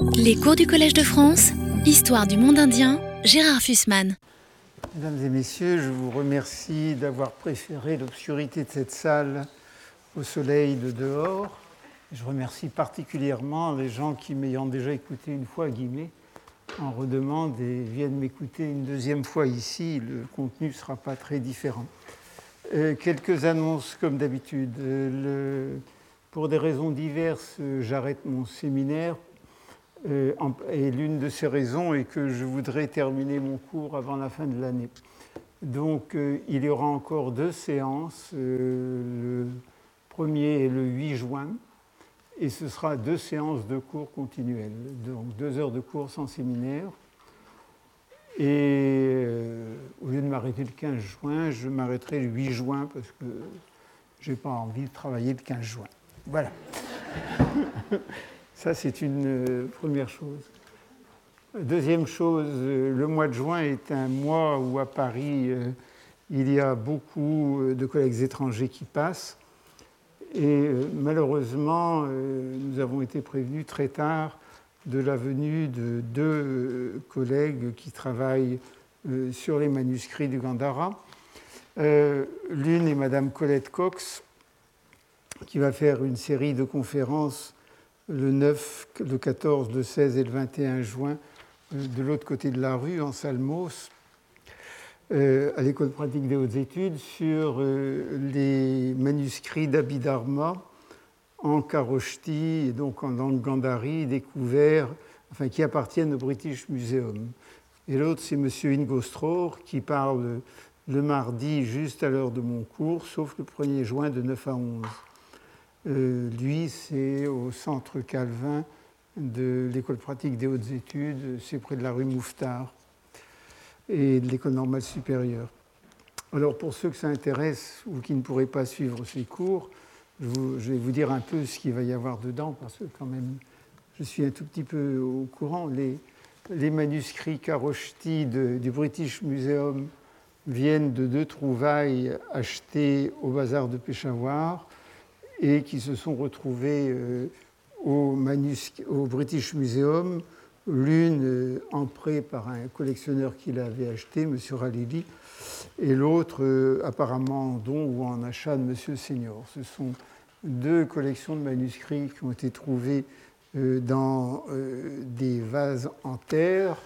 Les cours du Collège de France, Histoire du monde indien, Gérard Fussman. Mesdames et messieurs, je vous remercie d'avoir préféré l'obscurité de cette salle au soleil de dehors. Je remercie particulièrement les gens qui, m'ayant déjà écouté une fois, guillemets, en redemandent et viennent m'écouter une deuxième fois ici. Le contenu ne sera pas très différent. Euh, quelques annonces comme d'habitude. Euh, pour des raisons diverses, j'arrête mon séminaire. Et l'une de ces raisons est que je voudrais terminer mon cours avant la fin de l'année. Donc il y aura encore deux séances, le 1er et le 8 juin, et ce sera deux séances de cours continuels, donc deux heures de cours sans séminaire. Et euh, au lieu de m'arrêter le 15 juin, je m'arrêterai le 8 juin parce que je n'ai pas envie de travailler le 15 juin. Voilà. Ça, c'est une euh, première chose. Deuxième chose, euh, le mois de juin est un mois où à Paris, il y a beaucoup de collègues étrangers qui passent. Et malheureusement, nous avons été prévenus très tard de la venue de deux euh, collègues qui travaillent euh, sur les manuscrits du Gandhara. Euh, l'une est Madame Colette Cox, qui va faire une série de conférences le 9, le 14, le 16 et le 21 juin de l'autre côté de la rue, en Salmos, à l'école pratique des hautes études, sur les manuscrits d'Abhidharma en Karoshti et donc en langue gandhari découverts, enfin qui appartiennent au British Museum. Et l'autre, c'est M. Ingo qui parle le mardi juste à l'heure de mon cours, sauf le 1er juin de 9 à 11. Euh, lui, c'est au centre Calvin de l'école pratique des hautes études, c'est près de la rue Mouffetard et de l'école normale supérieure. Alors pour ceux que ça intéresse ou qui ne pourraient pas suivre ces cours, je, vais vous dire un peu ce qu'il va y avoir dedans, parce que quand même, je suis un tout petit peu au courant. Les, manuscrits Karoshti du British Museum viennent de deux trouvailles achetées au bazar de Peshawar et qui se sont retrouvées euh, au, British Museum, l'une euh, en prêt par un collectionneur qui l'avait acheté, M. Ralili, et l'autre euh, apparemment en don ou en achat de M. Senior. Ce sont deux collections de manuscrits qui ont été trouvées euh, dans des vases en terre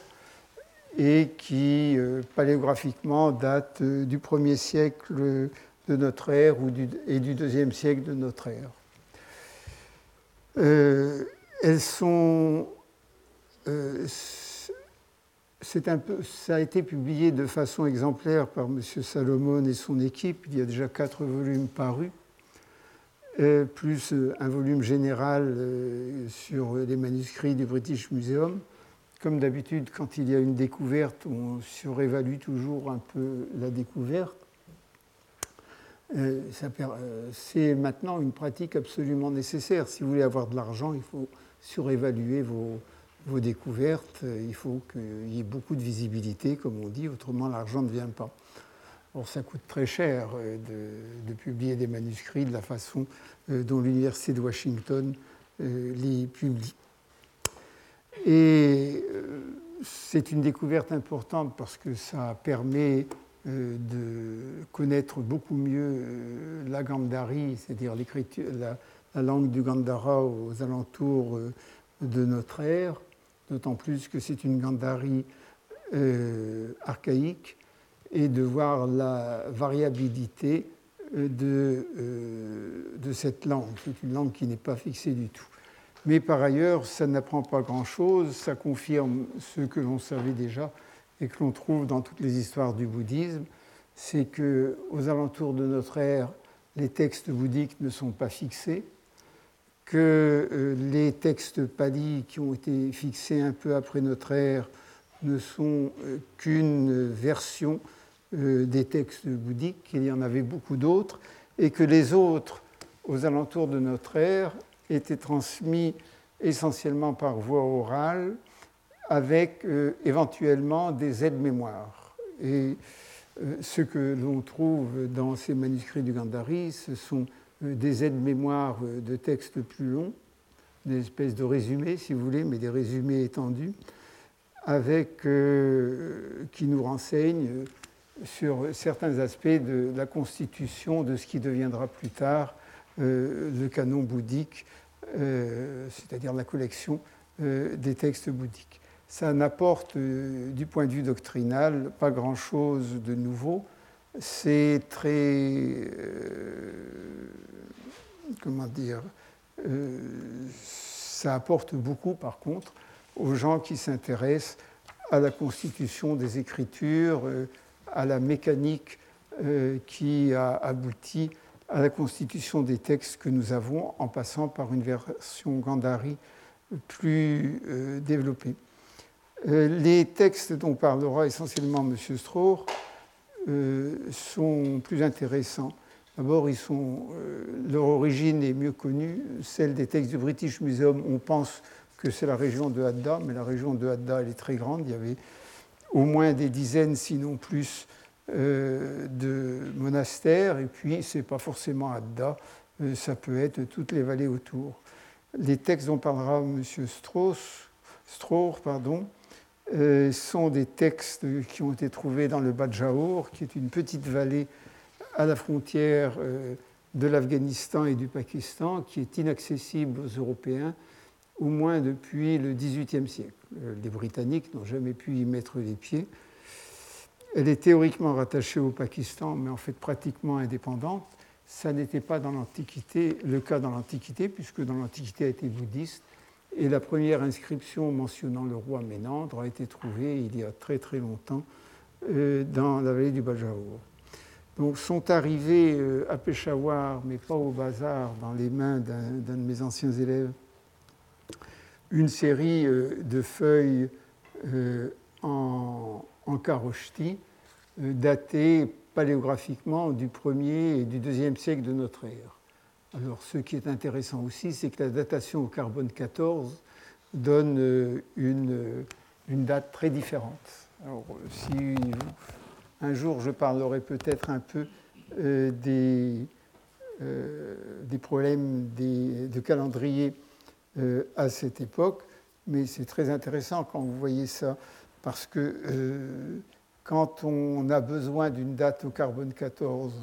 et qui paléographiquement datent du 1er siècle de notre ère ou et du 2e siècle de notre ère. elles sont un peu, ça a été publié de façon exemplaire par M. Salomon et son équipe. Il y a déjà quatre volumes parus, euh, plus euh, un volume général euh, sur les manuscrits du British Museum. Comme d'habitude, quand il y a une découverte, on surévalue toujours un peu la découverte. C'est maintenant une pratique absolument nécessaire. Si vous voulez avoir de l'argent, il faut surévaluer vos, découvertes, euh, il faut qu'il y ait beaucoup de visibilité, comme on dit, autrement l'argent ne vient pas. Or, ça coûte très cher euh, de, publier des manuscrits de la façon euh, dont l'Université de Washington les publie. Et c'est une découverte importante parce que ça permet de connaître beaucoup mieux la Gandhari, c'est-à-dire la, la, langue du Gandhara aux alentours de notre ère, d'autant plus que c'est une Gandhari euh, archaïque, et de voir la variabilité euh, euh, de cette langue. C'est une langue qui n'est pas fixée du tout. Mais par ailleurs, ça n'apprend pas grand-chose, ça confirme ce que l'on savait déjà et que l'on trouve dans toutes les histoires du bouddhisme, c'est que aux alentours de notre ère, les textes bouddhiques ne sont pas fixés, que euh, les textes palis qui ont été fixés un peu après notre ère ne sont euh, qu'une version euh, des textes bouddhiques, qu'il y en avait beaucoup d'autres, et que les autres, aux alentours de notre ère, étaient transmis essentiellement par voie orale, avec éventuellement des aides-mémoires. Et ce que l'on trouve dans ces manuscrits du Gandhari, ce sont euh, des aides-mémoires euh, de textes plus longs, des espèces de résumés, si vous voulez, mais des résumés étendus, avec, euh, qui nous renseignent sur certains aspects de la constitution de ce qui deviendra plus tard euh, le canon bouddhique, euh, c'est-à-dire la collection des textes bouddhiques. Ça n'apporte, du point de vue doctrinal, pas grand-chose de nouveau. C'est très, comment dire, ça apporte beaucoup, par contre, aux gens qui s'intéressent à la constitution des écritures, euh, à la mécanique euh, qui a abouti à la constitution des textes que nous avons en passant par une version Gandhari plus euh, développée. Les textes dont parlera essentiellement M. Strohr sont plus intéressants. D'abord, leur origine est mieux connue, celle des textes du British Museum. On pense que c'est la région de Hadda, mais la région de Hadda, est très grande. Il y avait au moins des dizaines, sinon plus, euh, de monastères. Et puis, ce n'est pas forcément Hadda, euh, ça peut être toutes les vallées autour. Les textes dont parlera M. Strauss, pardon, euh, sont des textes qui ont été trouvés dans le Badjaour, qui est une petite vallée à la frontière de l'Afghanistan et du Pakistan, qui est inaccessible aux Européens au moins depuis le XVIIIe siècle. Euh, les Britanniques n'ont jamais pu y mettre les pieds. Elle est théoriquement rattachée au Pakistan, mais en fait pratiquement indépendante. Ça n'était pas dans l'Antiquité le cas dans l'Antiquité, puisque dans l'Antiquité elle était bouddhiste. Et la première inscription mentionnant le roi Ménandre a été trouvée il y a très très longtemps euh, dans la vallée du Bajaour. Donc sont arrivés euh, à Peshawar, mais pas au bazar, dans les mains d'un de mes anciens élèves, une série euh, de feuilles en, en datées paléographiquement du 1er et du 2e siècle de notre ère. Alors, ce qui est intéressant aussi, c'est que la datation au carbone 14 donne une, une date très différente. Alors, si un jour je parlerai peut-être un peu des, des problèmes de calendrier euh, à cette époque, mais c'est très intéressant quand vous voyez ça, parce que euh, quand on a besoin d'une date au carbone 14, euh,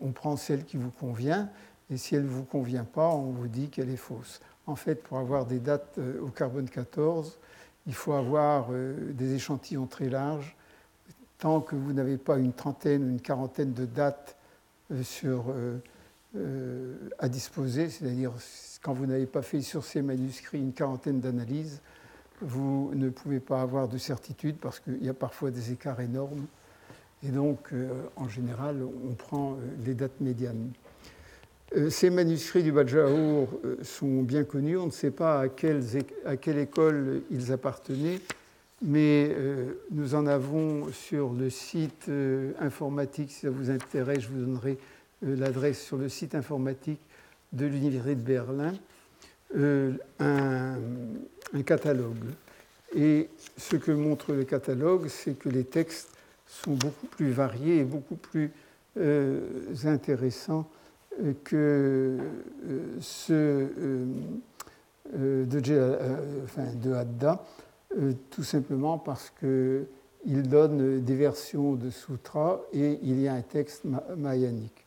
on prend celle qui vous convient, et si elle ne vous convient pas, on vous dit qu'elle est fausse. En fait, pour avoir des dates au carbone 14, il faut avoir des échantillons très larges. Tant que vous n'avez pas une trentaine ou une quarantaine de dates à disposer, c'est-à-dire quand vous n'avez pas fait sur ces manuscrits une quarantaine d'analyses, vous ne pouvez pas avoir de certitude parce qu'il y a parfois des écarts énormes. Et donc, euh, en général, on prend euh, les dates médianes. Euh, ces manuscrits du Badjaour sont bien connus. On ne sait pas à, quelle école ils appartenaient, mais nous en avons sur le site informatique. Si ça vous intéresse, je vous donnerai l'adresse sur le site informatique de l'Université de Berlin un, catalogue. Et ce que montre le catalogue, c'est que les textes sont beaucoup plus variés et beaucoup plus euh, intéressants euh, que ceux de, de Hadda, tout simplement parce qu'il donne des versions de sutras et il y a un texte mayanique.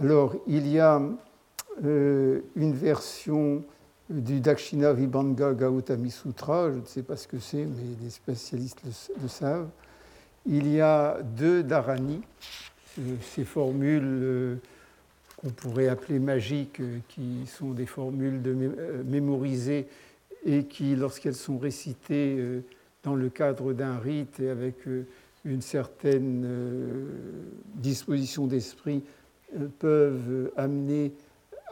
Alors, il y a euh, une version du Dakshina Vibhanga Gautami Sutra, je ne sais pas ce que c'est, mais les spécialistes le, savent. Il y a deux dharani, euh, ces formules euh, qu'on pourrait appeler magiques, qui sont des formules de mémorisées et qui, lorsqu'elles sont récitées dans le cadre d'un rite et avec une certaine disposition d'esprit, peuvent amener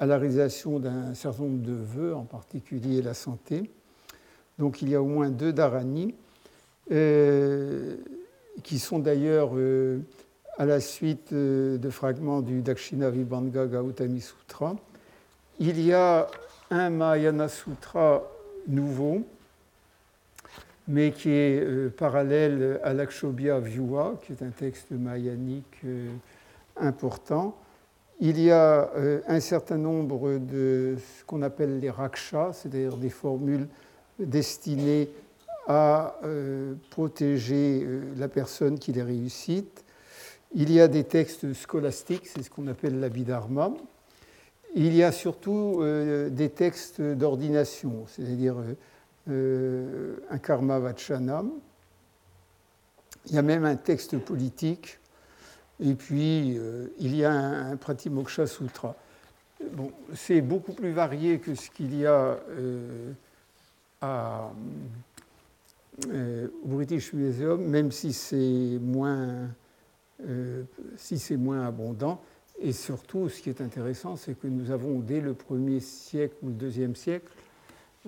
à la réalisation d'un certain nombre de vœux, en particulier la santé. Donc il y a au moins deux dharani, euh, qui sont d'ailleurs euh, à la suite euh, de fragments du Dakshina Vibhanga Gautami Sutra. Il y a un Mahayana Sutra nouveau, mais qui est parallèle à l'Akshobhya Vyuha, qui est un texte mahayanique important Il y a un certain nombre de ce qu'on appelle les rakshas, c'est-à-dire des formules destinées à protéger la personne qui les réussit. Il y a des textes scolastiques, c'est ce qu'on appelle l'abhidharma. Il y a surtout euh, des textes d'ordination, c'est-à-dire euh, euh, un karma vachanam. Il y a même un texte politique. Et puis, il y a un, Pratimoksha Sutra. Bon, c'est beaucoup plus varié que ce qu'il y a à, au British Museum, même si c'est moins euh, si c'est moins abondant. Et surtout, ce qui est intéressant, c'est que nous avons dès le premier siècle ou le deuxième siècle,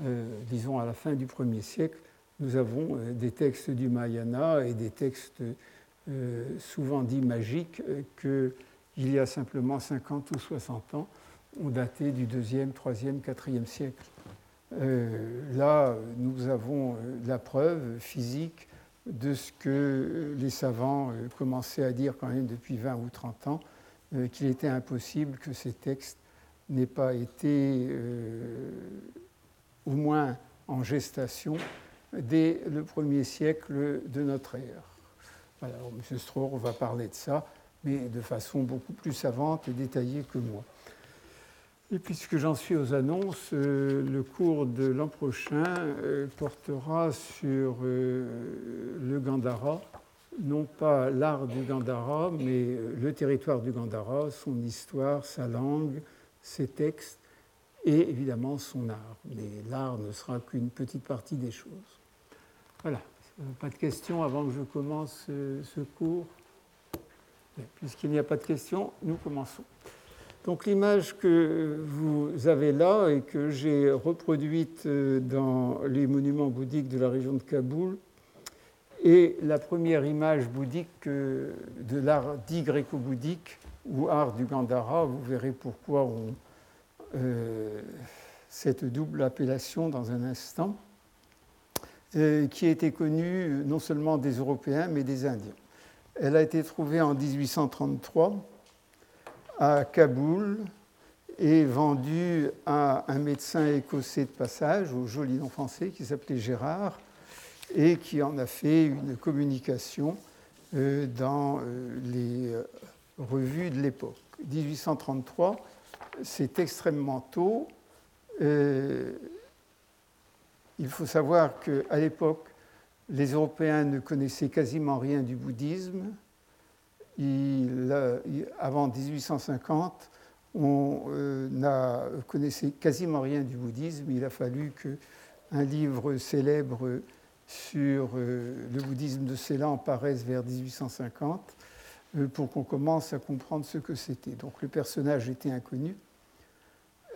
euh, disons à la fin du premier siècle, nous avons euh, des textes du Mahayana et des textes souvent dits magiques qu'il y a simplement 50 ou 60 ans ont daté du deuxième, troisième, quatrième siècle. Là, nous avons la preuve physique de ce que les savants euh, commençaient à dire quand même depuis 20 ou 30 ans, euh, qu'il était impossible que ces textes n'aient pas été euh, au moins en gestation dès le premier siècle de notre ère. Voilà, M. Strohr va parler de ça, mais de façon beaucoup plus savante et détaillée que moi. Et puisque j'en suis aux annonces, euh, le cours de l'an prochain euh, portera sur euh, le Gandhara, non pas l'art du Gandhara, mais le territoire du Gandhara, son histoire, sa langue, ses textes et évidemment son art. Mais l'art ne sera qu'une petite partie des choses. Voilà. Pas de questions avant que je commence ce cours? Puisqu'il n'y a pas de questions, nous commençons. Donc l'image que vous avez là et que j'ai reproduite euh, dans les monuments bouddhiques de la région de Kaboul est la première image bouddhique euh, de l'art dit gréco-bouddhique ou art du Gandhara. Vous verrez pourquoi euh, cette double appellation dans un instant, qui a été connue non seulement des Européens mais des Indiens. Elle a été trouvée en 1833 à Kaboul et vendu à un médecin écossais de passage, au joli nom français, qui s'appelait Gérard, et qui en a fait une communication euh, dans euh, les euh, revues de l'époque. 1833, c'est extrêmement tôt. il faut savoir qu'à l'époque, les Européens ne connaissaient quasiment rien du bouddhisme il, avant 1850, on euh, n'a connaissait quasiment rien du bouddhisme. Il a fallu qu'un livre célèbre sur euh, le bouddhisme de Ceylan apparaisse vers 1850 euh, pour qu'on commence à comprendre ce que c'était. Donc le personnage était inconnu.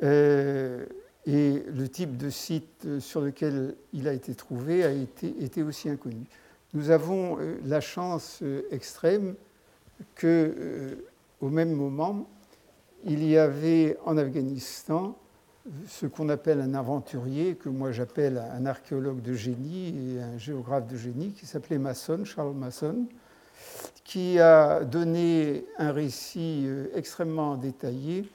et le type de site sur lequel il a été trouvé a été, était aussi inconnu. Nous avons la chance extrême qu'au euh, même moment, il y avait en Afghanistan ce qu'on appelle un aventurier, que moi j'appelle un archéologue de génie et un géographe de génie, qui s'appelait Masson, Charles Masson, qui a donné un récit euh, extrêmement détaillé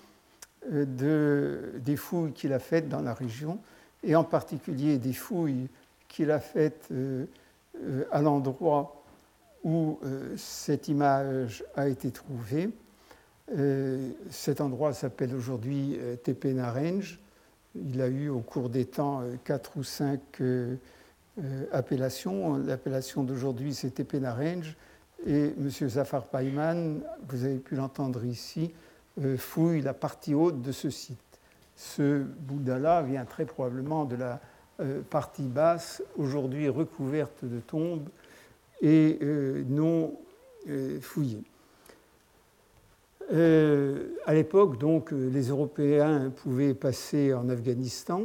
euh, de, des fouilles qu'il a faites dans la région, et en particulier des fouilles qu'il a faites à l'endroit où euh, cette image a été trouvée. Euh, cet endroit s'appelle aujourd'hui euh, Tepe Naranj. Il a eu au cours des temps quatre ou cinq appellations. L'appellation d'aujourd'hui, c'est Tepe Naranj. Et M. Zafar Payman, vous avez pu l'entendre ici, fouille la partie haute de ce site. Ce Bouddha-là vient très probablement de la partie basse, aujourd'hui recouverte de tombes, et euh, non euh, fouillés. Euh, à l'époque, donc, les Européens pouvaient passer en Afghanistan.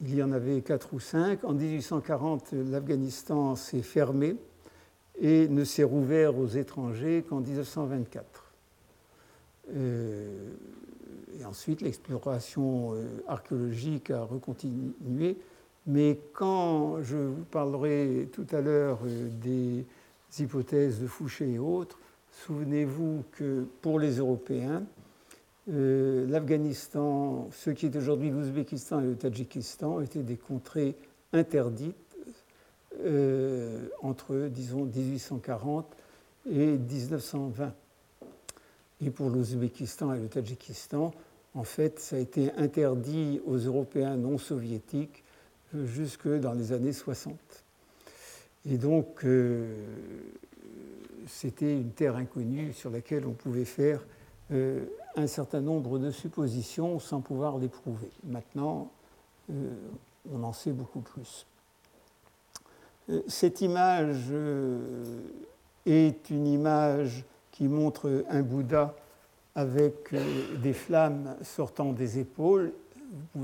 Il y en avait quatre ou cinq. En 1840, l'Afghanistan s'est fermé et ne s'est rouvert aux étrangers qu'en 1924. et ensuite, l'exploration archéologique a recontinué mais quand je vous parlerai tout à l'heure euh, des hypothèses de Fouché et autres, souvenez-vous que pour les Européens, l'Afghanistan, ce qui est aujourd'hui l'Ouzbékistan et le Tadjikistan, étaient des contrées interdites entre, disons, 1840 et 1920. Et pour l'Ouzbékistan et le Tadjikistan, en fait, ça a été interdit aux Européens non soviétiques euh, jusque dans les années 60. Et donc, euh, c'était une terre inconnue sur laquelle on pouvait faire euh, un certain nombre de suppositions sans pouvoir les prouver. Maintenant, on en sait beaucoup plus. Cette image est une image qui montre un Bouddha avec euh, des flammes sortant des épaules.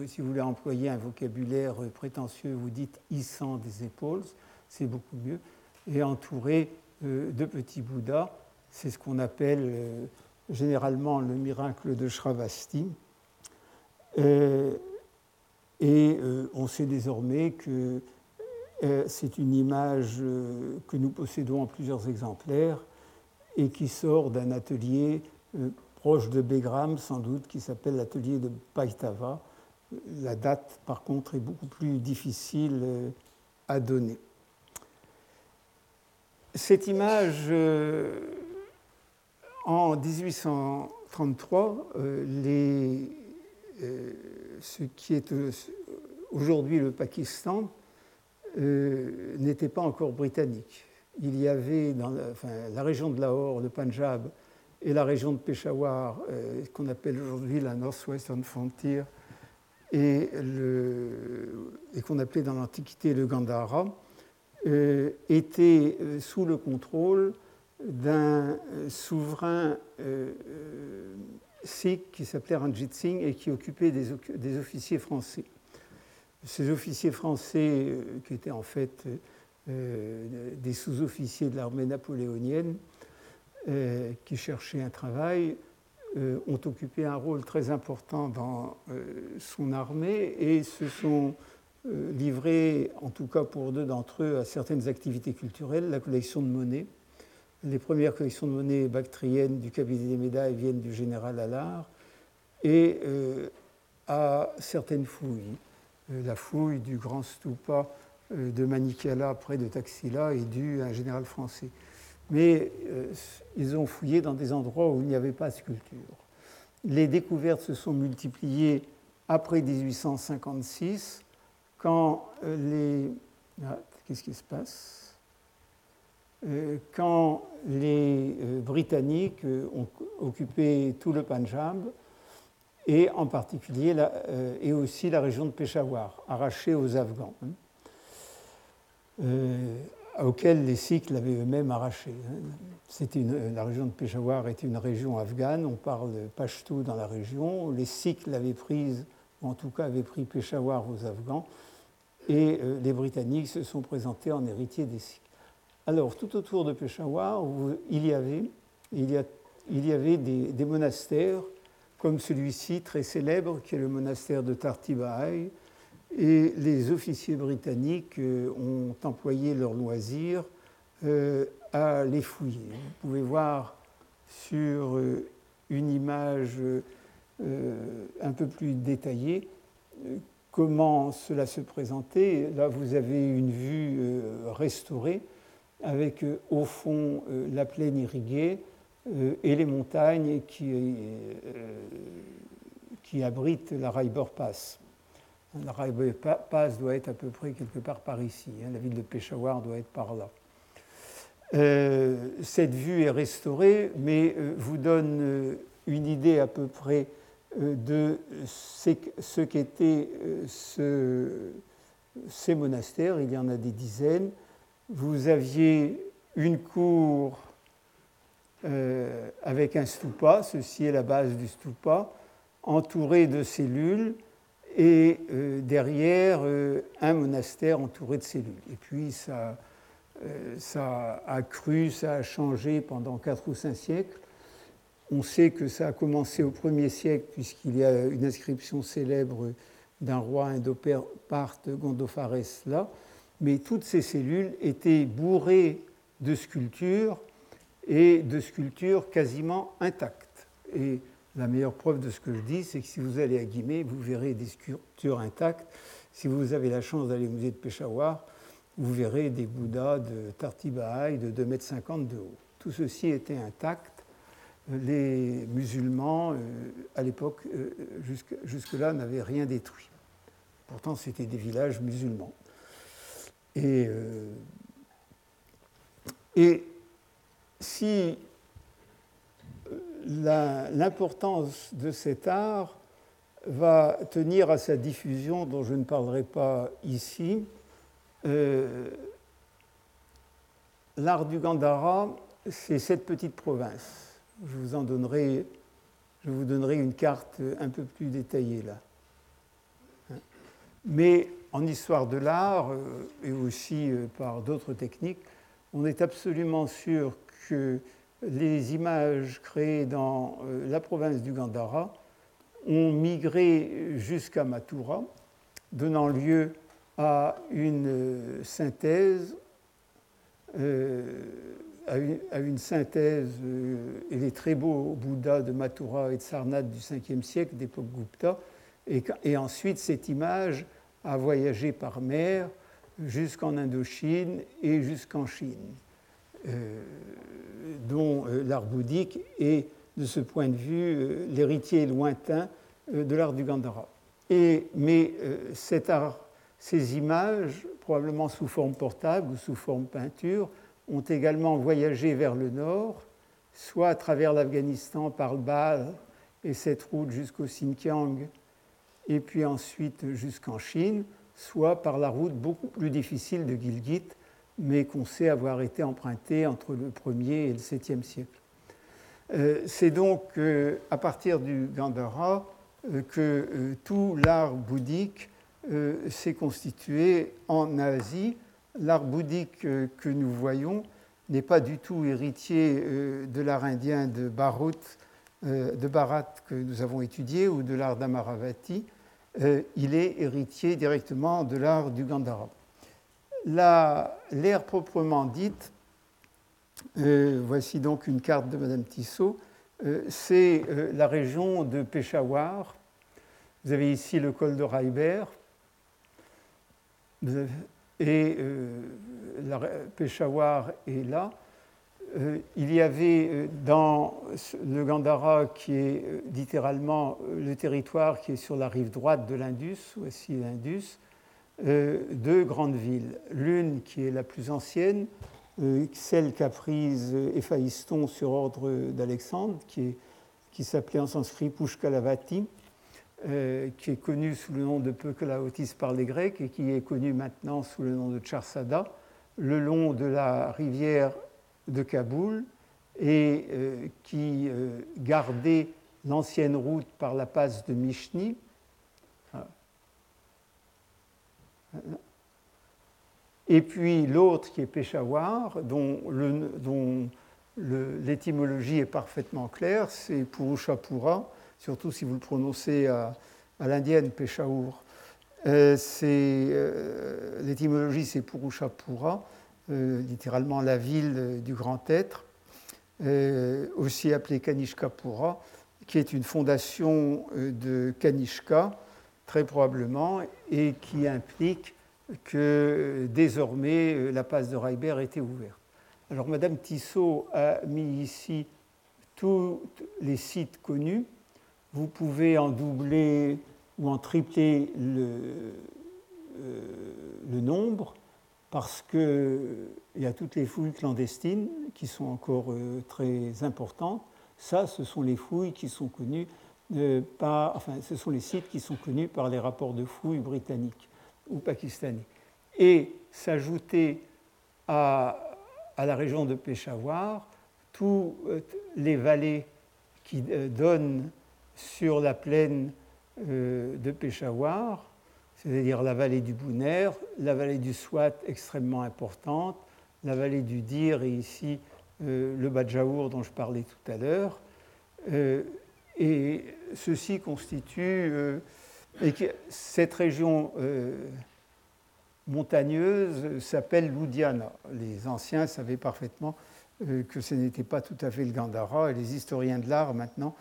Si vous voulez employer un vocabulaire prétentieux, vous dites hissant des épaules, c'est beaucoup mieux, et entouré euh, de petits Bouddhas. C'est ce qu'on appelle euh, généralement le miracle de Shravasti. Et on sait désormais que c'est une image que nous possédons en plusieurs exemplaires et qui sort d'un atelier proche de Begram sans doute, qui s'appelle l'atelier de Paitava. La date, par contre, est beaucoup plus difficile euh, à donner. Cette image, euh, en 1833, euh, ce qui est aujourd'hui le Pakistan n'était pas encore britannique. Il y avait la, la région de Lahore, le Punjab, et la région de Peshawar, euh, qu'on appelle aujourd'hui la Northwestern Frontier, et, qu'on appelait dans l'Antiquité le Gandhara, euh, était euh, sous le contrôle d'un souverain sikh qui s'appelait Ranjit Singh et qui occupait des, officiers français. Ces officiers français, qui étaient en fait des sous-officiers de l'armée napoléonienne, euh, qui cherchaient un travail euh, ont occupé un rôle très important dans euh, son armée et se sont livrés, en tout cas pour deux d'entre eux, à certaines activités culturelles, la collection de monnaie. Les premières collections de monnaie bactriennes du cabinet des médailles viennent du général Allard et à certaines fouilles. la fouille du grand stupa de Manikala près de Taxila est due à un général français mais euh, ils ont fouillé dans des endroits où il n'y avait pas de sculpture. Les découvertes se sont multipliées après 1856, quand euh, les... Ah, qu'est-ce qui se passe? Euh, Quand les Britanniques ont occupé tout le Punjab, et en particulier et aussi la région de Peshawar, arrachée aux Afghans. Hein auquel les Sikhs l'avaient eux-mêmes arraché. Hein. la région de Peshawar était une région afghane, on parle Pashto dans la région, les Sikhs l'avaient prise, ou en tout cas avaient pris Peshawar aux Afghans, et euh, les Britanniques se sont présentés en héritiers des Sikhs. Alors, tout autour de Peshawar, il y avait, il y avait des, monastères, comme celui-ci très célèbre, qui est le monastère de Tartibahai, et les officiers britanniques euh, ont employé leur loisir euh, à les fouiller. Vous pouvez voir sur euh, une image un peu plus détaillée comment cela se présentait. Là, vous avez une vue restaurée avec au fond la plaine irriguée et les montagnes qui, abritent la Raiber Pass. La Railway Pass doit être à peu près quelque part par ici. Hein. La ville de Peshawar doit être par là. Euh, cette vue est restaurée, mais euh, vous donne euh, une idée à peu près de ce qu'étaient ces monastères. Il y en a des dizaines. Vous aviez une cour avec un stupa, ceci est la base du stupa, entourée de cellules et euh, derrière euh, un monastère entouré de cellules. Et puis ça, euh, ça a cru, ça a changé pendant quatre ou cinq siècles. On sait que ça a commencé au 1er siècle puisqu'il y a une inscription célèbre d'un roi indoparte Gondophares là, mais toutes ces cellules étaient bourrées de sculptures et de sculptures quasiment intactes. Et La meilleure preuve de ce que je dis, c'est que si vous allez à Guimet, vous verrez des sculptures intactes. Si vous avez la chance d'aller au musée de Peshawar, vous verrez des Bouddhas de Tartibahaï de 2,50 m de haut. Tout ceci était intact. Les musulmans, euh, à l'époque, euh, jusque-là, n'avaient rien détruit. Pourtant, c'était des villages musulmans. Et, euh, et si l'importance de cet art va tenir à sa diffusion, dont je ne parlerai pas ici, euh, l'art du Gandhara, c'est cette petite province. Je vous en donnerai, je vous donnerai une carte un peu plus détaillée là. Mais en histoire de l'art, euh, et aussi euh, par d'autres techniques, on est absolument sûr que les images créées dans la province du Gandhara ont migré jusqu'à Mathura, donnant lieu à une euh, synthèse, euh, à, une, synthèse, euh, et les très beaux Bouddhas de Mathura et de Sarnath du 5e siècle d'époque Gupta, et, ensuite cette image a voyagé par mer jusqu'en Indochine et jusqu'en Chine, dont l'art bouddhique est, de ce point de vue, l'héritier lointain de l'art du Gandhara. Et, mais cet art ces images, probablement sous forme portable ou sous forme peinture, ont également voyagé vers le nord, soit à travers l'Afghanistan par le Bal et cette route jusqu'au Xinjiang, et puis ensuite jusqu'en Chine, soit par la route beaucoup plus difficile de Gilgit, mais qu'on sait avoir été empruntée entre le 1er et le 7e siècle. Euh, c'est donc euh, à partir du Gandhara euh, que tout l'art bouddhique s'est constitué en Asie. L'art bouddhique que nous voyons n'est pas du tout héritier de l'art indien de Bharat, de Bharat que nous avons étudié ou de l'art d'Amaravati. Il est héritier directement de l'art du Gandhara. L'ère proprement dite, voici donc une carte de Madame Tissot, c'est la région de Peshawar. Vous avez ici le col de Raiber, et euh, Peshawar est là. Euh, il y avait euh, dans le Gandhara, qui est littéralement le territoire qui est sur la rive droite de l'Indus, voici l'Indus, deux grandes villes. L'une qui est la plus ancienne, celle qu'a prise Éphaïston sur ordre d'Alexandre, qui, s'appelait en sanskrit Pushkalavati, euh, qui est connu sous le nom de Peuclaotis par les Grecs et qui est connu maintenant sous le nom de Charsada, le long de la rivière de Kaboul et euh, qui euh, gardait l'ancienne route par la passe de Mishni. Et puis l'autre qui est Peshawar, dont l'étymologie est parfaitement claire, c'est Purushapura, surtout si vous le prononcez à, l'indienne, Peshawar. Euh, euh, l'étymologie, c'est Purushapura, euh, littéralement la ville du grand être, aussi appelée Kanishkapura, qui est une fondation de Kanishka, très probablement, et qui implique que désormais la passe de Reiber était ouverte. Alors Madame Tissot a mis ici tous les sites connus vous pouvez en doubler ou en tripler le, euh, nombre parce qu'il y a toutes les fouilles clandestines qui sont encore euh, très importantes. Ça, ce sont les fouilles qui sont connues euh, ce sont les sites qui sont connus par les rapports de fouilles britanniques ou pakistanais. Et s'ajouter à, la région de Peshawar, toutes les vallées qui donnent sur la plaine euh, de Peshawar, c'est-à-dire la vallée du Bouner, la vallée du Swat extrêmement importante, la vallée du Dir et ici euh, le Badjaour dont je parlais tout à l'heure. Euh, et ceci constitue, et cette région montagneuse s'appelle l'Udiana. Les anciens savaient parfaitement que ce n'était pas tout à fait le Gandhara et les historiens de l'art maintenant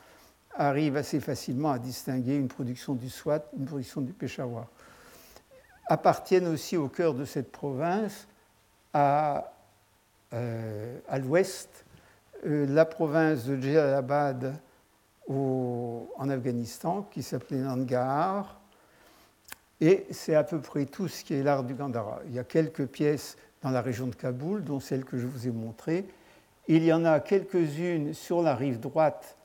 arrive assez facilement à distinguer une production du Swat, une production du Peshawar. Appartiennent aussi au cœur de cette province, à, euh, à l'ouest, euh, la province de Jalalabad en Afghanistan, qui s'appelait Nangarhar, et c'est à peu près tout ce qui est l'art du Gandhara. Il y a quelques pièces dans la région de Kaboul, dont celle que je vous ai montrée. Il y en a quelques-unes sur la rive droite,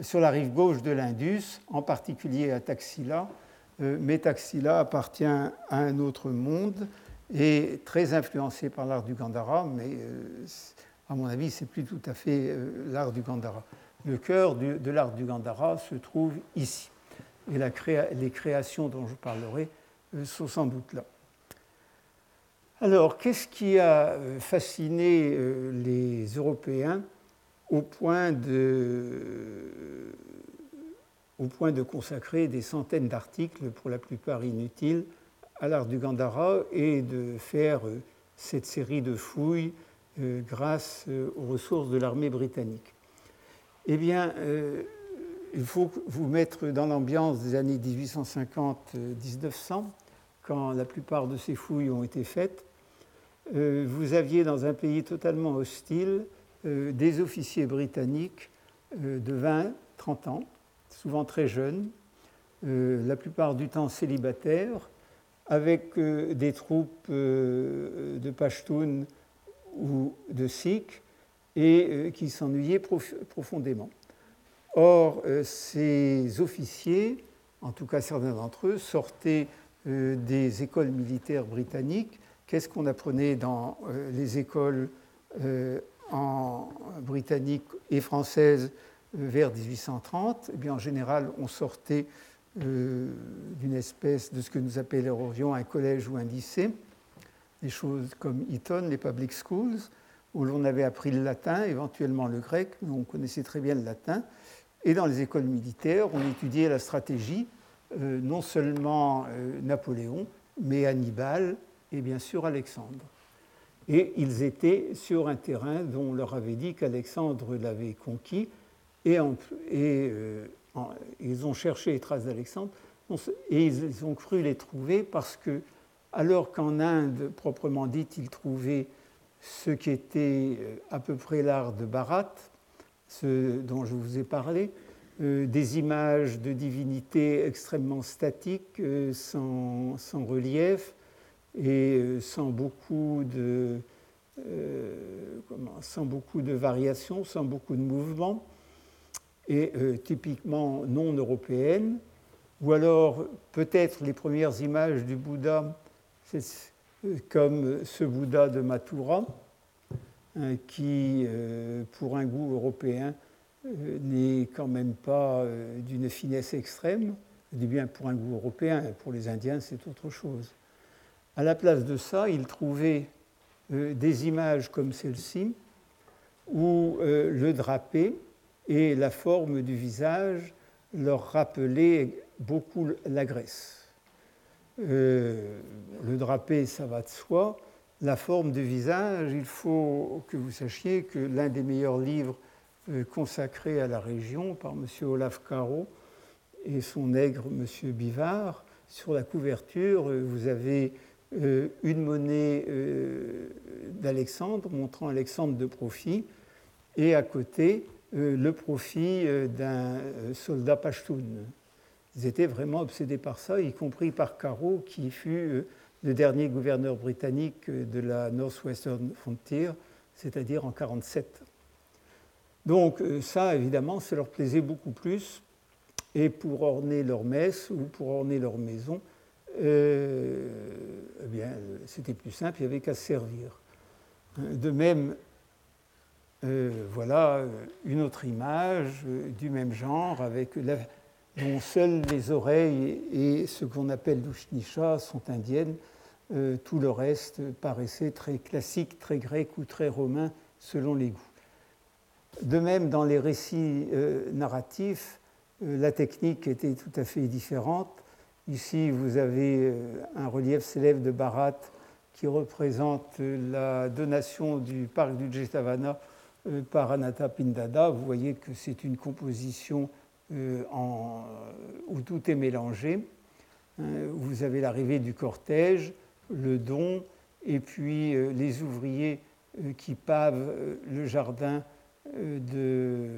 sur la rive gauche de l'Indus, en particulier à Taxila. Euh, mais Taxila appartient à un autre monde et très influencé par l'art du Gandhara, mais euh, à mon avis, c'est plus tout à fait euh, l'art du Gandhara. Le cœur de l'art du Gandhara se trouve ici. Et les créations dont je parlerai euh, sont sans doute là. Alors, qu'est-ce qui a euh, fasciné les Européens au point de, consacrer des centaines d'articles, pour la plupart inutiles, à l'art du Gandhara et de faire cette série de fouilles euh, grâce euh, aux ressources de l'armée britannique? Eh bien, euh, il faut vous mettre dans l'ambiance des années 1850-1900, quand la plupart de ces fouilles ont été faites. Vous aviez dans un pays totalement hostile des officiers britanniques de 20, 30 ans, souvent très jeunes, la plupart du temps célibataires, avec des troupes de Pashtun ou de Sikhs et euh, qui s'ennuyaient profondément. Or, euh, ces officiers, en tout cas certains d'entre eux, sortaient euh, des écoles militaires britanniques. Qu'est-ce qu'on apprenait dans les écoles britanniques et françaises vers 1830 eh bien, En général, on sortait d'une espèce de ce que nous appellerions un collège ou un lycée des choses comme Eton, les public schools, où l'on avait appris le latin, éventuellement le grec, mais on connaissait très bien le latin. Et dans les écoles militaires, on étudiait la stratégie, euh, non seulement euh, Napoléon, mais Hannibal et bien sûr Alexandre. Et ils étaient sur un terrain dont on leur avait dit qu'Alexandre l'avait conquis, et, euh, ils ont cherché les traces d'Alexandre, et ils ont cru les trouver parce que alors qu'en Inde, proprement dit, il trouvait ce qui était euh, à peu près l'art de Bharat, ce dont je vous ai parlé, euh, des images de divinités extrêmement statiques, euh, sans, relief et sans beaucoup de, sans beaucoup de variations, sans beaucoup de mouvements, et typiquement non européennes, ou alors peut-être les premières images du Bouddha comme ce Bouddha de Mathura, hein, qui, euh, pour un goût européen, euh, n'est quand même pas euh, d'une finesse extrême. Je dis bien pour un goût européen, pour les Indiens, c'est autre chose. À la place de ça, il trouvait des images comme celle-ci, où le drapé et la forme du visage leur rappelaient beaucoup la Grèce. Euh, le drapé, ça va de soi. La forme du visage, il faut que vous sachiez que l'un des meilleurs livres euh, consacrés à la région par M. Olaf Caro et son nègre M. Bivard, sur la couverture, euh, vous avez une monnaie d'Alexandre montrant Alexandre de profit et à côté le profit d'un soldat pashtun. Ils étaient vraiment obsédés par ça, y compris par Caro, qui fut euh, le dernier gouverneur britannique euh, de la Northwestern Frontier, c'est-à-dire en 1947. Donc euh, ça, évidemment, ça leur plaisait beaucoup plus. Et pour orner leur messe ou pour orner leur maison, eh bien, c'était plus simple, il n'y avait qu'à servir. De même, voilà une autre image du même genre avec la, dont seules les oreilles et ce qu'on appelle l'ushnisha sont indiennes. Euh, tout le reste paraissait très classique, très grec ou très romain selon les goûts. De même, dans les récits euh, narratifs, euh, la technique était tout à fait différente. Ici, vous avez un relief célèbre de Bharat qui représente la donation du parc du Jetavana par Anatta Pindada. Vous voyez que c'est une composition où tout est mélangé. Vous avez l'arrivée du cortège, le don, et puis les ouvriers qui pavent le jardin de,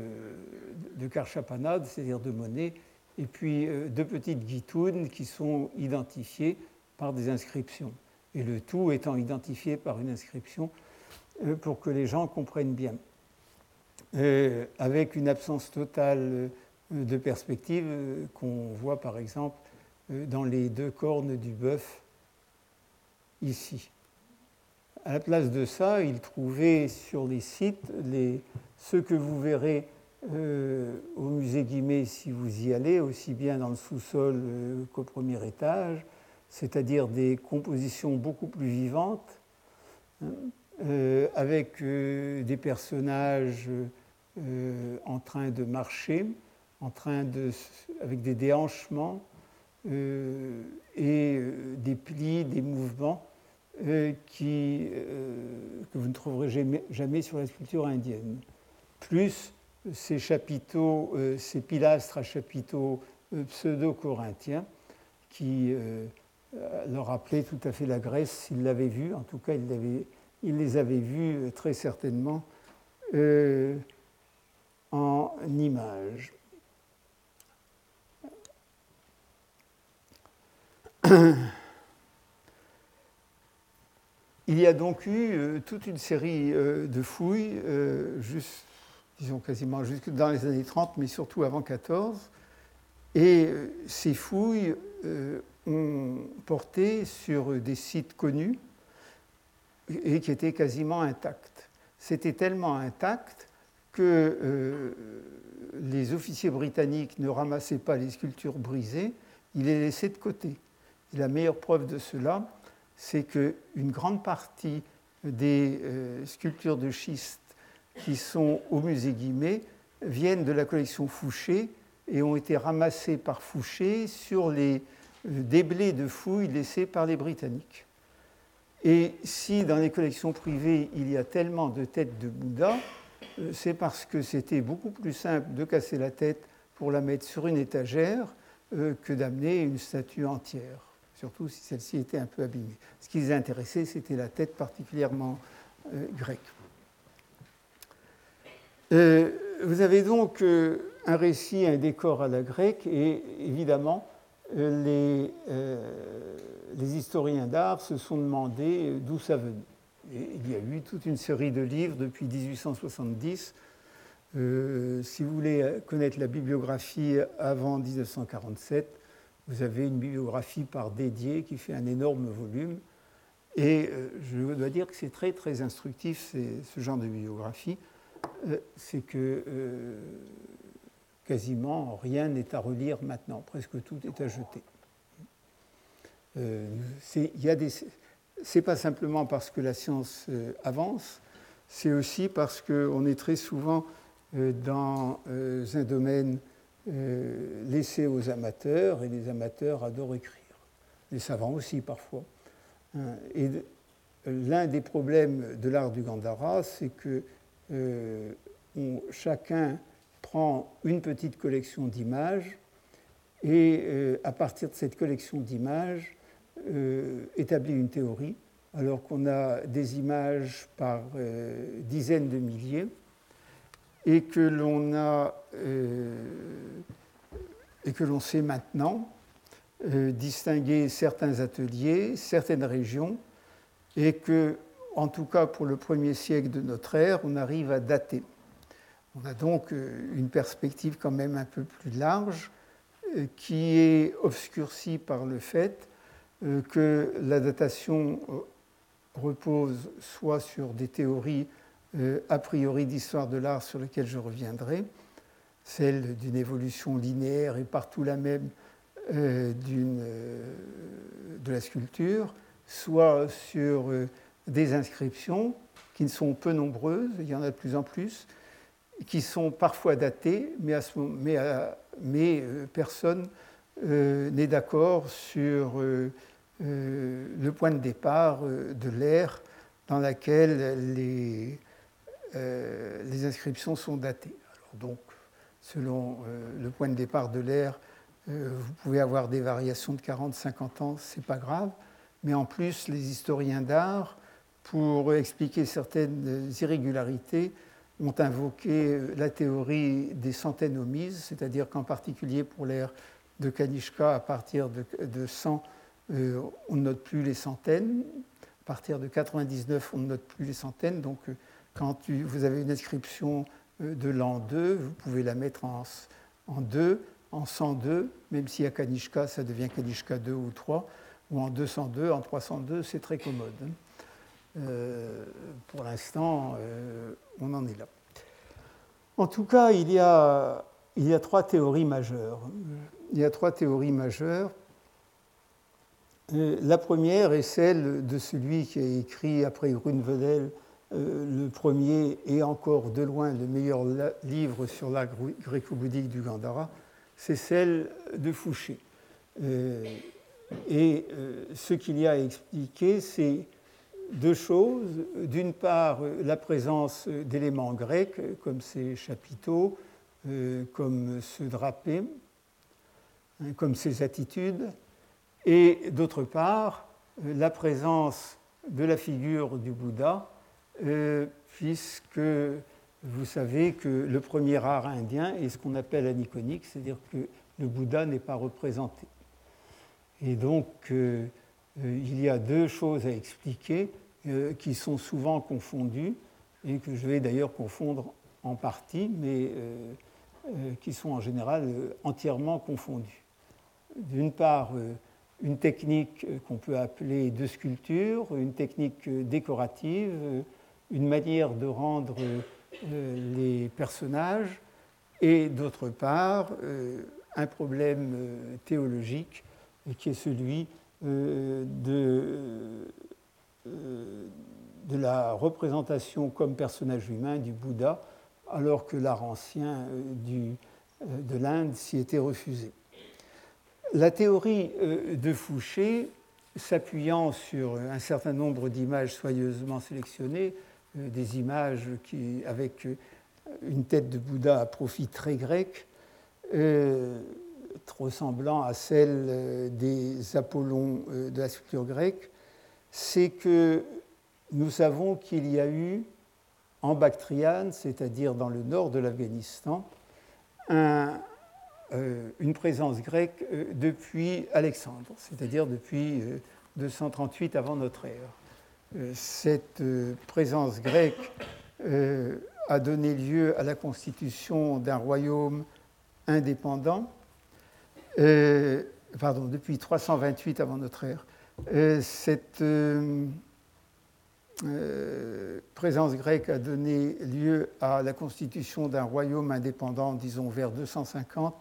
de Karchapanad, c'est-à-dire de Monet, et puis deux petites guitounes qui sont identifiées par des inscriptions. Et le tout étant identifié par une inscription euh, pour que les gens comprennent bien. Euh, avec une absence totale euh, de perspective qu'on voit par exemple dans les deux cornes du bœuf ici. À la place de ça, il trouvait sur les sites les, ceux que vous verrez au musée Guimet si vous y allez, aussi bien dans le sous-sol qu'au premier étage, c'est-à-dire des compositions beaucoup plus vivantes, hein, euh, avec euh, des personnages euh, en train de marcher, en train de, avec des déhanchements et des plis, des mouvements qui, que vous ne trouverez jamais, jamais, sur la sculpture indienne. Plus ces chapiteaux, ces pilastres à chapiteaux pseudo-corinthiens qui euh, leur rappeler tout à fait la Grèce s'ils l'avaient vue. En tout cas, il, les avait vus euh, très certainement euh, en image. Il y a donc eu toute une série de fouilles, juste, disons quasiment jusque dans les années 30, mais surtout avant 14. Et ces fouilles ont porté sur des sites connus et qui étaient quasiment intacts. C'était tellement intact que euh, les officiers britanniques ne ramassaient pas les sculptures brisées, ils les laissaient de côté. La meilleure preuve de cela, c'est qu'une grande partie des euh, sculptures de schiste qui sont au musée Guimet viennent de la collection Fouché et ont été ramassées par Fouché sur les déblais de fouilles laissés par les Britanniques. Et si dans les collections privées il y a tellement de têtes de Bouddha, euh, c'est parce que c'était beaucoup plus simple de casser la tête pour la mettre sur une étagère euh, que d'amener une statue entière, surtout si celle-ci était un peu abîmée. Ce qui les intéressait, c'était la tête particulièrement euh, grecque. vous avez donc un récit, un décor à la grecque, et évidemment, les, euh, historiens d'art se sont demandé d'où ça venait. Il y a eu toute une série de livres depuis 1870. Euh, si vous voulez connaître la bibliographie avant 1947, vous avez une bibliographie par dédié qui fait un énorme volume. Et euh, je dois dire que c'est très très instructif ce genre de bibliographie. c'est que quasiment rien n'est à relire maintenant, presque tout est à jeter. Euh, c'est pas simplement parce que la science euh, avance, c'est aussi parce qu'on est très souvent euh, dans euh, un domaine laissé aux amateurs, et les amateurs adorent écrire. Les savants aussi parfois. Hein. Et l'un des problèmes de l'art du Gandhara, c'est que chacun prend une petite collection d'images et euh, à partir de cette collection d'images euh, établit une théorie, alors qu'on a des images par euh, dizaines de milliers et que l'on a et que l'on sait maintenant distinguer certains ateliers, certaines régions, et que, en tout cas pour le premier siècle de notre ère, on arrive à dater. On a donc euh, une perspective quand même un peu plus large euh, qui est obscurcie par le fait euh, que la datation repose soit sur des théories a priori d'histoire de l'art sur lesquelles je reviendrai, celle d'une évolution linéaire et partout la même de la sculpture, soit sur des inscriptions qui ne sont peu nombreuses, il y en a de plus en plus, qui sont parfois datés, mais, euh, personne euh, n'est d'accord sur euh, le point de départ de l'ère dans laquelle les, les inscriptions sont datées. Donc, selon le point de départ de l'ère, vous pouvez avoir des variations de 40-50 ans, ce n'est pas grave. Mais en plus, les historiens d'art, pour expliquer certaines irrégularités, ont invoqué la théorie des centaines omises, c'est-à-dire qu'en particulier pour l'ère de Kanishka, à partir de, 100, euh, on ne note plus les centaines. À partir de 99, on ne note plus les centaines. Donc, euh, quand vous avez une inscription euh, de l'an 2, vous pouvez la mettre en, en 2, en 102, même si à Kanishka, ça devient Kanishka 2 ou 3, ou en 202, en 302, c'est très commode. Hein. pour l'instant, on en est là. En tout cas, il y a, trois théories majeures il y a trois théories majeures. Euh, la première est celle de celui qui a écrit après Grunvedel euh, le premier et encore de loin le meilleur livre sur l'art gréco-bouddhique du Gandhara, c'est celle de Fouché. Euh, et ce qu'il y a à expliquer, c'est deux choses. D'une part, la présence d'éléments grecs, comme ces chapiteaux, comme ce drapé, Hein, comme ses attitudes, et d'autre part, euh, la présence de la figure du Bouddha, euh, puisque vous savez que le premier art indien est ce qu'on appelle aniconique, c'est-à-dire que le Bouddha n'est pas représenté. Et donc, euh, il y a deux choses à expliquer qui sont souvent confondues et que je vais d'ailleurs confondre en partie, mais qui sont en général entièrement confondues d'une part euh, une technique euh, qu'on peut appeler de sculpture, une technique euh, décorative, une manière de rendre les personnages, et d'autre part un problème théologique qui est celui de, la représentation comme personnage humain du Bouddha, alors que l'art ancien de l'Inde s'y était refusé. La théorie euh, de Fouché, s'appuyant sur un certain nombre d'images soigneusement sélectionnées, euh, des images qui, avec euh, une tête de Bouddha à profit très grec, ressemblant à celle des Apollons de la sculpture grecque, c'est que nous savons qu'il y a eu en Bactriane, c'est-à-dire dans le nord de l'Afghanistan, un, euh, une présence grecque euh, depuis Alexandre, c'est-à-dire depuis 238 euh, avant notre ère. Cette présence grecque a donné lieu à la constitution d'un royaume indépendant, pardon, depuis 328 avant notre ère. Cette présence grecque a donné lieu à la constitution d'un royaume indépendant, disons vers 250,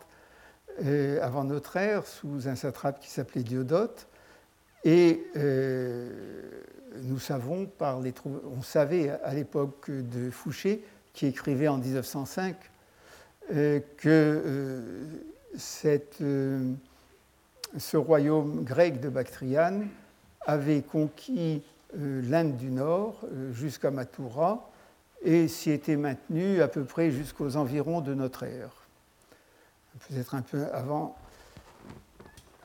euh, avant notre ère sous un satrape qui s'appelait Diodote. Et euh, nous savons par les on savait à l'époque de Fouché, qui écrivait en 1905, euh, que cette, ce royaume grec de Bactriane avait conquis l'Inde du Nord jusqu'à Mathura et s'y était maintenu à peu près jusqu'aux environs de notre ère peut-être un peu avant.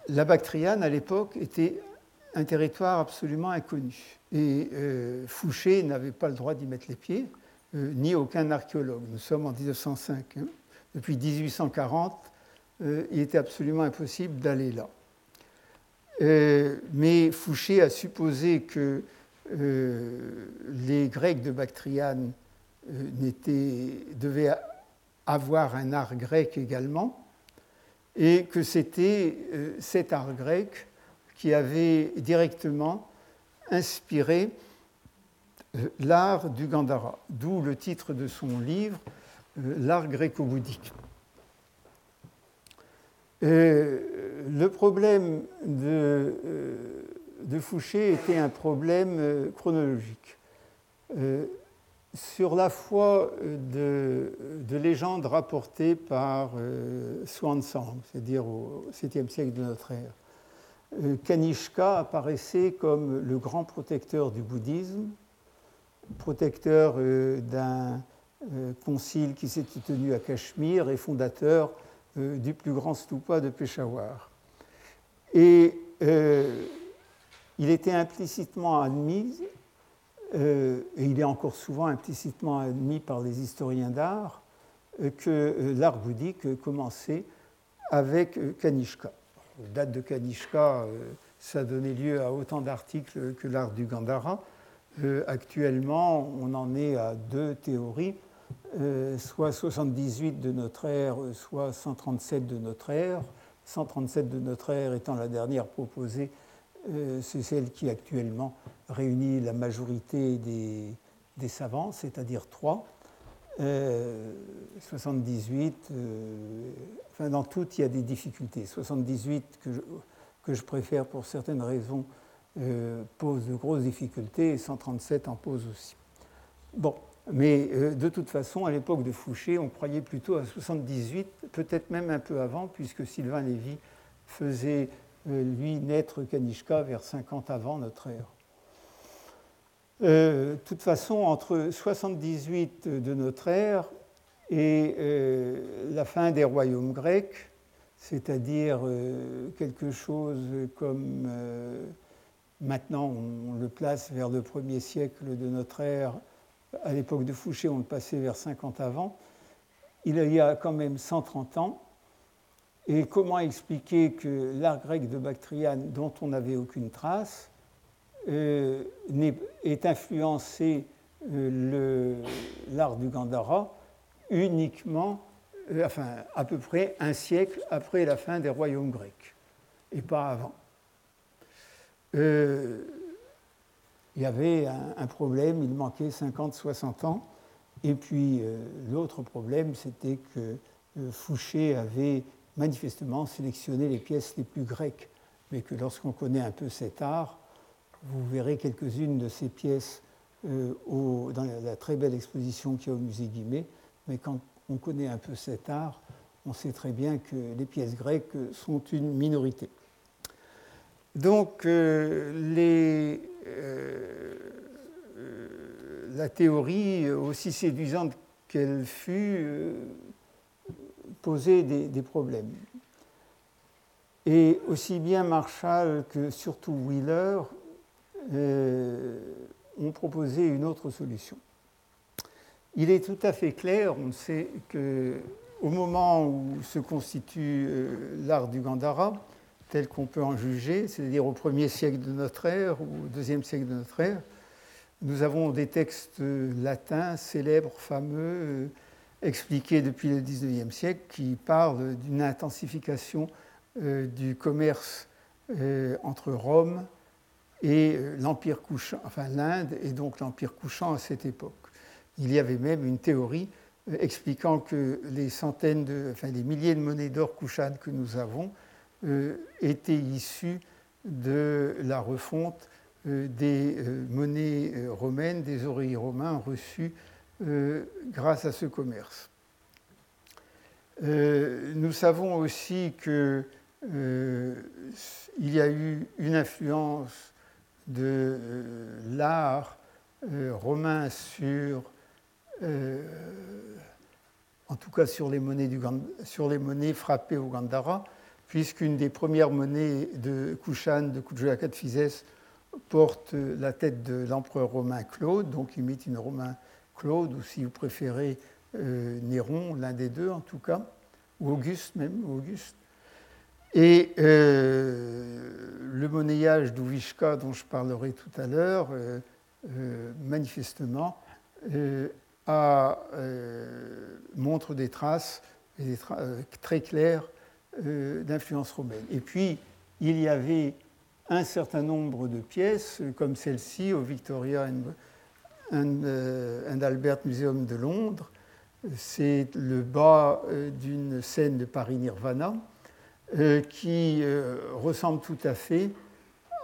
La Bactriane, à l'époque, était un territoire absolument inconnu. Et euh, Fouché n'avait pas le droit d'y mettre les pieds, euh, ni aucun archéologue. Nous sommes en 1905. Hein. Depuis 1840, euh, il était absolument impossible d'aller là. mais Fouché a supposé que les Grecs de Bactriane devaient avoir un art grec également, et que c'était cet art grec qui avait directement inspiré euh, l'art du Gandhara, d'où le titre de son livre, euh, L'art gréco-bouddhique. le problème de, Fouché était un problème chronologique sur la foi de, légendes rapportées par euh, Swansong, c'est-à-dire au 7e siècle de notre ère. Euh, Kanishka apparaissait comme le grand protecteur du bouddhisme, protecteur euh, d'un concile qui s'était tenu à Cachemire et fondateur du plus grand stupa de Peshawar. Et il était implicitement admis, et il est encore souvent implicitement admis par les historiens d'art, que l'art bouddhique commençait avec Kanishka. Date de Kanishka ça a donné lieu à autant d'articles que l'art du Gandhara. Euh, actuellement, on en est à deux théories, euh, soit 78 de notre ère, soit 137 de notre ère. 137 de notre ère étant la dernière proposée, euh, c'est celle qui actuellement réunit la majorité des savants, c'est-à-dire trois. 78, enfin dans tout, il y a des difficultés. 78 que je, que je préfère pour certaines raisons, euh, pose de grosses difficultés et 137 en pose aussi. Bon, mais euh, de toute façon, à l'époque de Fouché, on croyait plutôt à 78, peut-être même un peu avant, puisque Sylvain Lévy faisait, euh, lui, naître Kanishka vers 50 avant notre ère. De toute façon, entre 78 de notre ère et la fin des royaumes grecs, c'est-à-dire euh, quelque chose comme, euh, maintenant on le place vers le premier siècle de notre ère, à l'époque de Fouché on le passait vers 50 avant, il y a quand même 130 ans, et comment expliquer que l'art grec de Bactriane, dont on n'avait aucune trace, euh, est influencé l'art du Gandhara uniquement euh, à peu près un siècle après la fin des royaumes grecs, et pas avant. Euh, il y avait un, problème, il manquait 50-60 ans, et puis euh, l'autre problème, c'était que Fouché avait manifestement sélectionné les pièces les plus grecques, mais que lorsqu'on connaît un peu cet art, vous verrez quelques-unes de ces pièces dans la, très belle exposition qu'il y a au musée Guimet, mais quand on connaît un peu cet art, on sait très bien que les pièces grecques sont une minorité. Donc euh, euh, la théorie, aussi séduisante qu'elle fut, euh, posait des, problèmes. Et aussi bien Marshall que surtout Wheeler ont proposé une autre solution. Il est tout à fait clair, on sait qu'au moment où se constitue euh, l'art du Gandhara, tel qu'on peut en juger, c'est-à-dire au premier siècle de notre ère ou au deuxième siècle de notre ère, nous avons des textes latins célèbres, fameux, euh, expliqués depuis le XIXe siècle, qui parlent d'une intensification euh, du commerce entre Rome et l'Empire couchant, enfin l'Inde et donc l'Empire couchant à cette époque. Il y avait même une théorie euh, expliquant que les centaines, enfin les milliers de monnaies d'or couchades que nous avons euh, étaient issues de la refonte euh, des monnaies romaines, des oreilles romains reçus grâce à ce commerce. nous savons aussi qu'il y a eu une influence de l'art romain sur euh, en tout cas sur les, monnaies du, sur les monnaies frappées au Gandhara, puisqu'une des premières monnaies de Kushan, de Kujalakatphizès, porte la tête de l'empereur romain Claude, donc imite une romain Claude, ou si vous préférez euh, Néron, l'un des deux en tout cas, ou Auguste même, Auguste. Et euh, le monnayage d'Uvishka, dont je parlerai tout à l'heure, manifestement, euh, montre des traces, euh, très claires euh, d'influence romaine. Et puis, il y avait un certain nombre de pièces, comme celle-ci au Victoria and, Albert Museum de Londres. C'est le bas d'une scène de Paris Nirvana qui ressemble tout à fait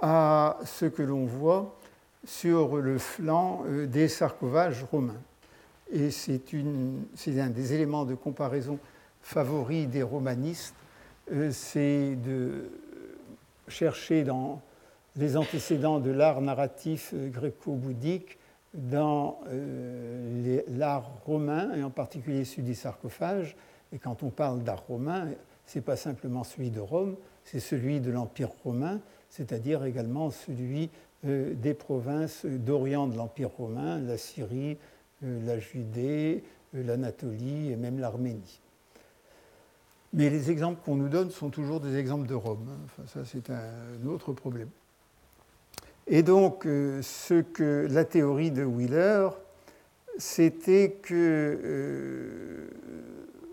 à ce que l'on voit sur le flanc des sarcophages romains et c'est un des éléments de comparaison favoris des romanistes, euh, c'est de chercher dans les antécédents de l'art narratif euh, gréco-bouddhique dans l'art romain, et en particulier celui des sarcophages. Et quand on parle d'art romain, ce n'est pas simplement celui de Rome, c'est celui de l'Empire romain, c'est-à-dire également celui des provinces d'Orient de l'Empire romain, la Syrie, la Judée, l'Anatolie et même l'Arménie. Mais les exemples qu'on nous donne sont toujours des exemples de Rome. Ça, c'est un autre problème. Et donc, euh, ce que la théorie de Wheeler, c'était que euh,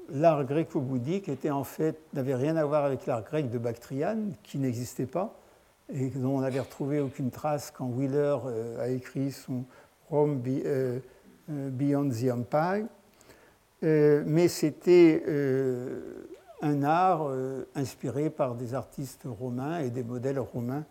l'art gréco-bouddhique était en fait n'avait rien à voir avec l'art grec de Bactriane, qui n'existait pas et dont on n'avait retrouvé aucune trace quand Wheeler euh, a écrit son Rome Beyond the Empire. mais c'était un art euh, inspiré par des artistes romains et des modèles romains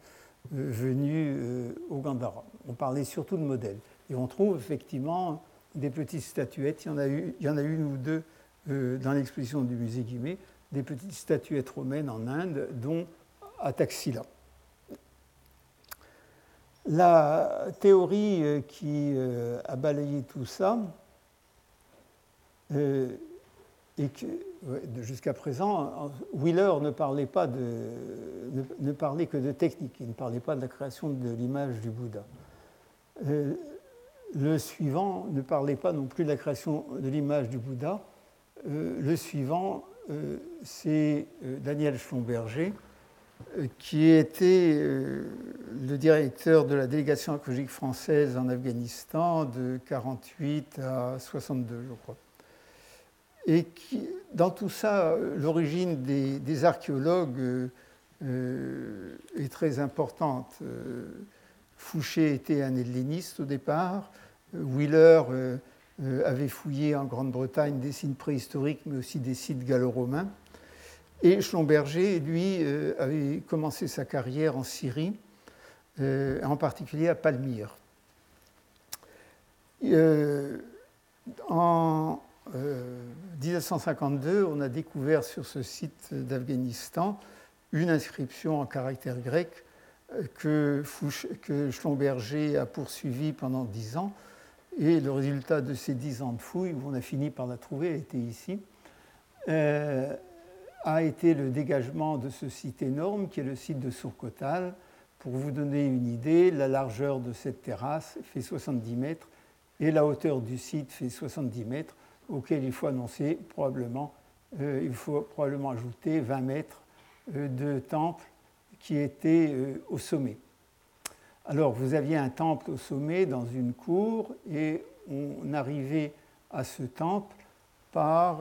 euh, venus euh, au Gandhara. On parlait surtout de modèles. Et on trouve effectivement des petites statuettes. Il y en a eu, il y en a une ou deux dans l'exposition du musée Guimet, des petites statuettes romaines en Inde, dont à Taxila. La théorie qui a balayé tout ça, et que jusqu'à présent, Wheeler ne parlait, pas de, ne, parlait que de technique, il ne parlait pas de la création de l'image du Bouddha. Euh, le suivant ne parlait pas non plus de la création de l'image du Bouddha. Euh, le suivant, euh, c'est Daniel Schlumberger, qui était le directeur de la délégation archéologique française en Afghanistan de 48 à 62, je crois. Et qui, dans tout ça, l'origine des, archéologues euh, euh, est très importante. Euh, Fouché était un helléniste au départ. Wheeler avait fouillé en Grande-Bretagne des signes préhistoriques, mais aussi des sites gallo-romains. Et Schlumberger, lui, avait commencé sa carrière en Syrie, en particulier à Palmyre. en 1952, euh, on a découvert sur ce site d'Afghanistan une inscription en caractère grec euh, que, Schlumberger a poursuivi pendant dix ans. Et le résultat de ces dix ans de fouilles, où on a fini par la trouver, elle était ici, euh, a été le dégagement de ce site énorme qui est le site de Sourkotal. Pour vous donner une idée, la largeur de cette terrasse fait 70 mètres et la hauteur du site fait 70 mètres auquel il faut annoncer probablement, euh, il faut probablement ajouter 20 mètres euh, de temple qui était au sommet. Alors vous aviez un temple au sommet dans une cour et on arrivait à ce temple par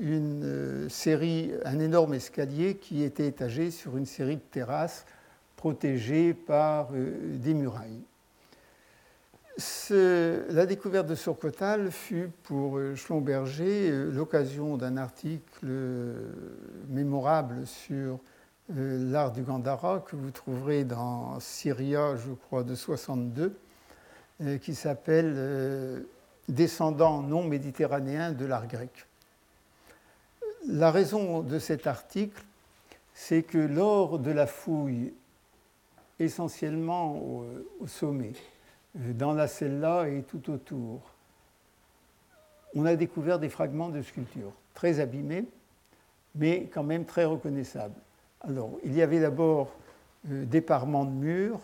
une série, un énorme escalier qui était étagé sur une série de terrasses protégées par des murailles. La découverte de Surcotal fut pour euh, Schlumberger euh, l'occasion d'un article euh, mémorable sur l'art du Gandhara que vous trouverez dans Syria, je crois, de 62, qui s'appelle Descendants non méditerranéens de l'art grec. La raison de cet article, c'est que lors de la fouille, essentiellement au sommet, dans la celle-là et tout autour, on a découvert des fragments de sculptures très abîmés, mais quand même très reconnaissables. Alors, il y avait d'abord euh, des parements de murs,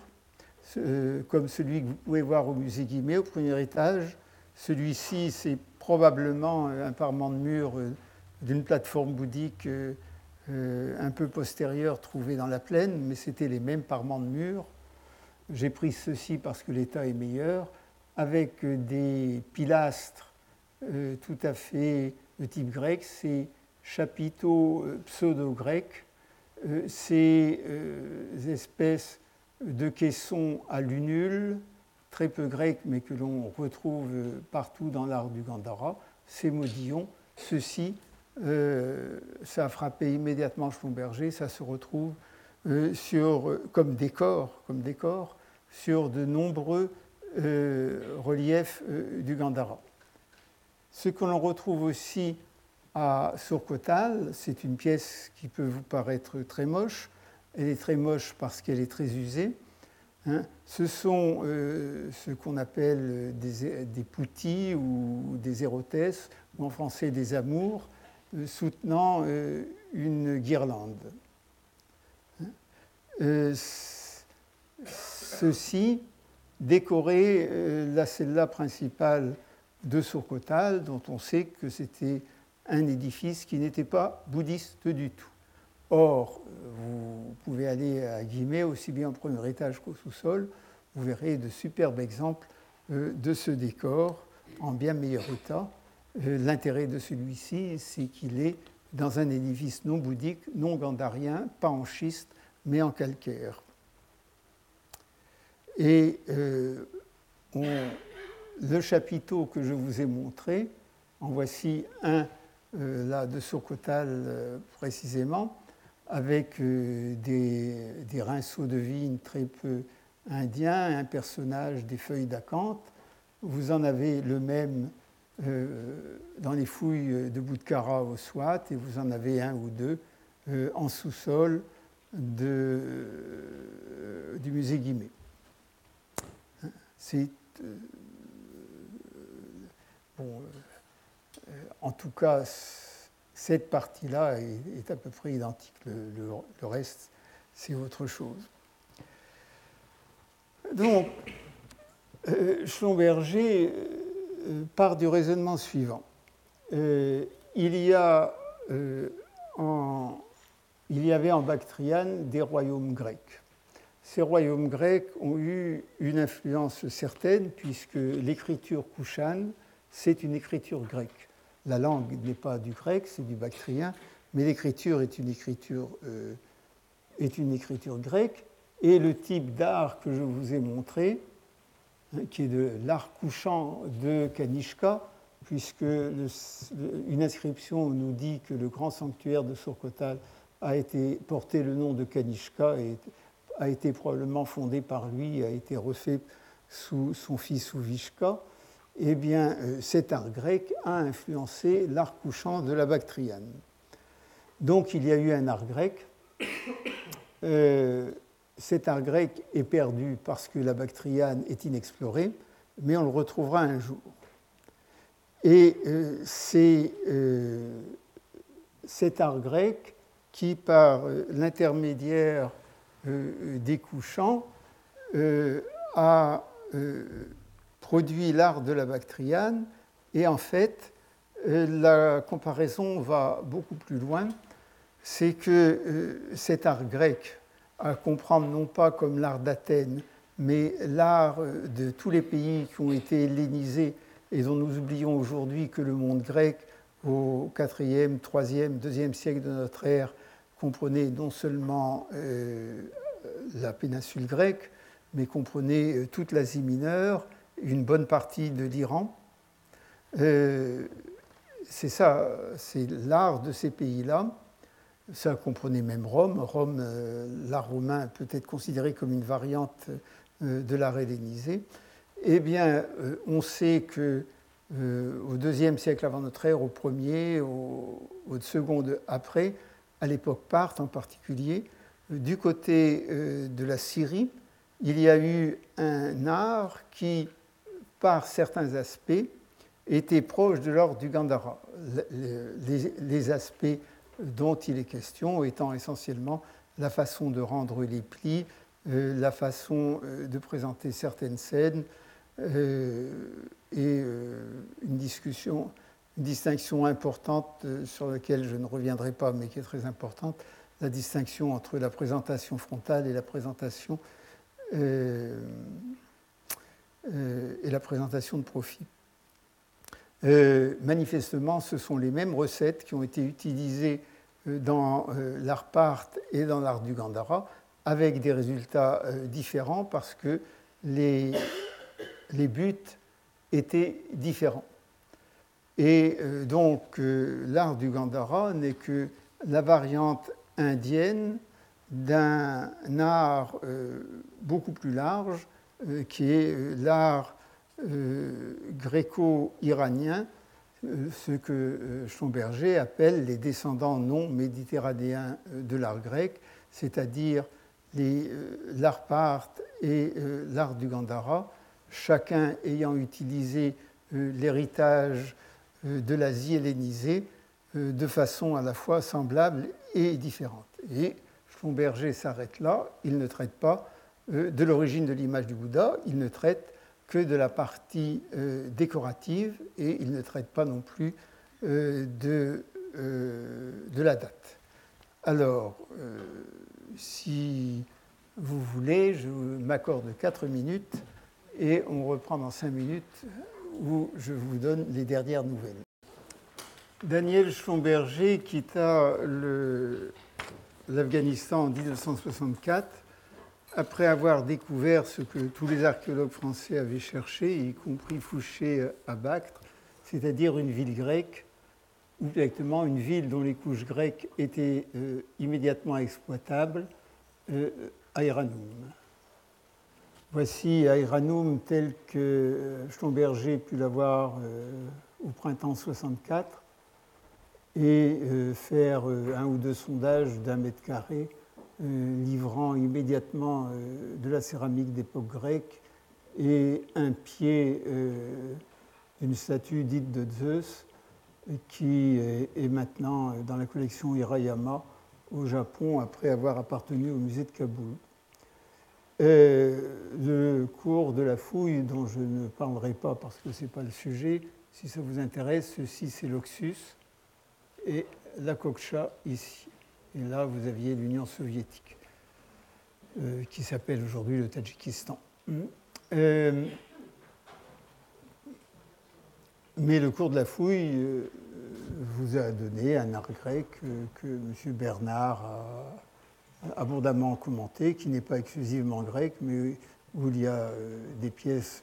euh, comme celui que vous pouvez voir au musée Guimet au premier étage. Celui-ci, c'est probablement un parement de mur euh, d'une plateforme bouddhique un peu postérieure trouvée dans la plaine, mais c'était les mêmes parements de murs. J'ai pris ceci parce que l'état est meilleur, avec des pilastres euh, tout à fait de type grec, ces chapiteaux euh, pseudo-grecs, euh, ces espèces de caissons à lunule, très peu grecs, mais que l'on retrouve partout dans l'art du Gandhara, ces modillons, ceci, ça a frappé immédiatement Schlumberger, ça se retrouve sur, comme décor, comme décor sur de nombreux euh, reliefs euh, du Gandhara. Ce que l'on retrouve aussi à Surkotal, c'est une pièce qui peut vous paraître très moche. Elle est très moche parce qu'elle est très usée. Hein. ce sont ce qu'on appelle des, des poutis ou des érotès, ou en français des amours, soutenant une guirlande. Hein. ceci décorait la cella principale de Sourcotal, dont on sait que c'était un édifice qui n'était pas bouddhiste du tout. Or, vous pouvez aller à Guimet, aussi bien au premier étage qu'au sous-sol, vous verrez de superbes exemples euh, de ce décor en bien meilleur état. Euh, l'intérêt de celui-ci, c'est qu'il est dans un édifice non bouddhique, non gandarien, pas en schiste, mais en calcaire. Et euh, le chapiteau que je vous ai montré, en voici un euh, là de Socotal euh, précisément, avec euh, des, rinceaux de vigne très peu indiens, un personnage des feuilles d'acanthe. Vous en avez le même dans les fouilles de Boudkara au Swat, et vous en avez un ou deux en sous-sol du musée Guimet. C'est bon, en tout cas, cette partie-là est, à peu près identique. Le, reste, c'est autre chose. Donc, euh, euh, part du raisonnement suivant. Euh, il, y il y avait en Bactriane des royaumes grecs. Ces royaumes grecs ont eu une influence certaine puisque l'écriture kouchane, c'est une écriture grecque la langue n'est pas du grec, c'est du bactrien, mais l'écriture est une écriture, euh, est une écriture grecque, et le type d'art que je vous ai montré, hein, qui est de l'art couchant de Kanishka, puisque une inscription nous dit que le grand sanctuaire de Surkotal a été porté le nom de Kanishka et a été probablement fondé par lui, a été refait sous son fils Uvishka eh bien, euh, cet art grec a influencé l'art couchant de la Bactriane. Donc il y a eu un art grec. Euh, cet art grec est perdu parce que la Bactriane est inexplorée, mais on le retrouvera un jour. Et euh, c'est cet art grec qui, par l'intermédiaire des couchants, a produit l'art de la Bactriane. Et en fait, euh, la comparaison va beaucoup plus loin. C'est que euh, cet art grec, à comprendre non pas comme l'art d'Athènes, mais l'art euh, de tous les pays qui ont été hellénisés et dont nous oublions aujourd'hui que le monde grec, au 4e, 3e, 2e siècle de notre ère, comprenait non seulement la péninsule grecque, mais comprenait toute l'Asie mineure une bonne partie de l'Iran. Euh, c'est ça, c'est l'art de ces pays-là. Ça comprenait même Rome. Rome, euh, l'art romain peut être considéré comme une variante euh, de l'art hellénisé. Eh bien, on sait que au deuxième siècle avant notre ère, au premier, au, au second après, à l'époque parthe en particulier, du côté de la Syrie, il y a eu un art qui par certains aspects, était proche de l'ordre du Gandhara. Les, aspects dont il est question étant essentiellement la façon de rendre les plis, euh, la façon euh, de présenter certaines scènes euh, et une, distinction importante sur laquelle je ne reviendrai pas mais qui est très importante, la distinction entre la présentation frontale et la présentation euh, et la présentation de profit. Euh, manifestement, ce sont les mêmes recettes qui ont été utilisées euh, dans l'art part et dans l'art du Gandhara, avec des résultats différents parce que les, les buts étaient différents. Et donc, l'art du Gandhara n'est que la variante indienne d'un art beaucoup plus large euh, qui est euh, l'art euh, gréco-iranien, ce que Schomberger appelle les descendants non méditerranéens de l'art grec, c'est-à-dire l'art part et l'art du Gandhara, chacun ayant utilisé l'héritage de l'Asie hellénisée de façon à la fois semblable et différente. Et Schlumberger s'arrête là, il ne traite pas de l'origine de l'image du Bouddha, il ne traite que de la partie décorative et il ne traite pas non plus de, de la date. Alors, si vous voulez, je m'accorde 4 minutes et on reprend dans 5 minutes où je vous donne les dernières nouvelles. Daniel Schlumberger quitta l'Afghanistan en 1964 après avoir découvert ce que tous les archéologues français avaient cherché, y compris Fouché à Bactre, c'est-à-dire une ville grecque ou directement une ville dont les couches grecques étaient euh, immédiatement exploitables, euh, Voici Aeranum tel que euh, Schlumberger pu l'avoir euh, au printemps 64 et faire un ou deux sondages d'un mètre carré, livrant immédiatement de la céramique d'époque grecque et un pied d'une statue dite de Zeus qui est maintenant dans la collection Hirayama au Japon après avoir appartenu au musée de Kaboul. le cours de la fouille, dont je ne parlerai pas parce que ce n'est pas le sujet, si ça vous intéresse, ceci c'est l'Oxus et la Koksha ici. Et là, vous aviez l'Union soviétique, euh, qui s'appelle aujourd'hui le Tadjikistan. Euh, mais le cours de la fouille euh, vous a donné un art grec que M. Bernard a abondamment commenté, qui n'est pas exclusivement grec, mais où il y a des pièces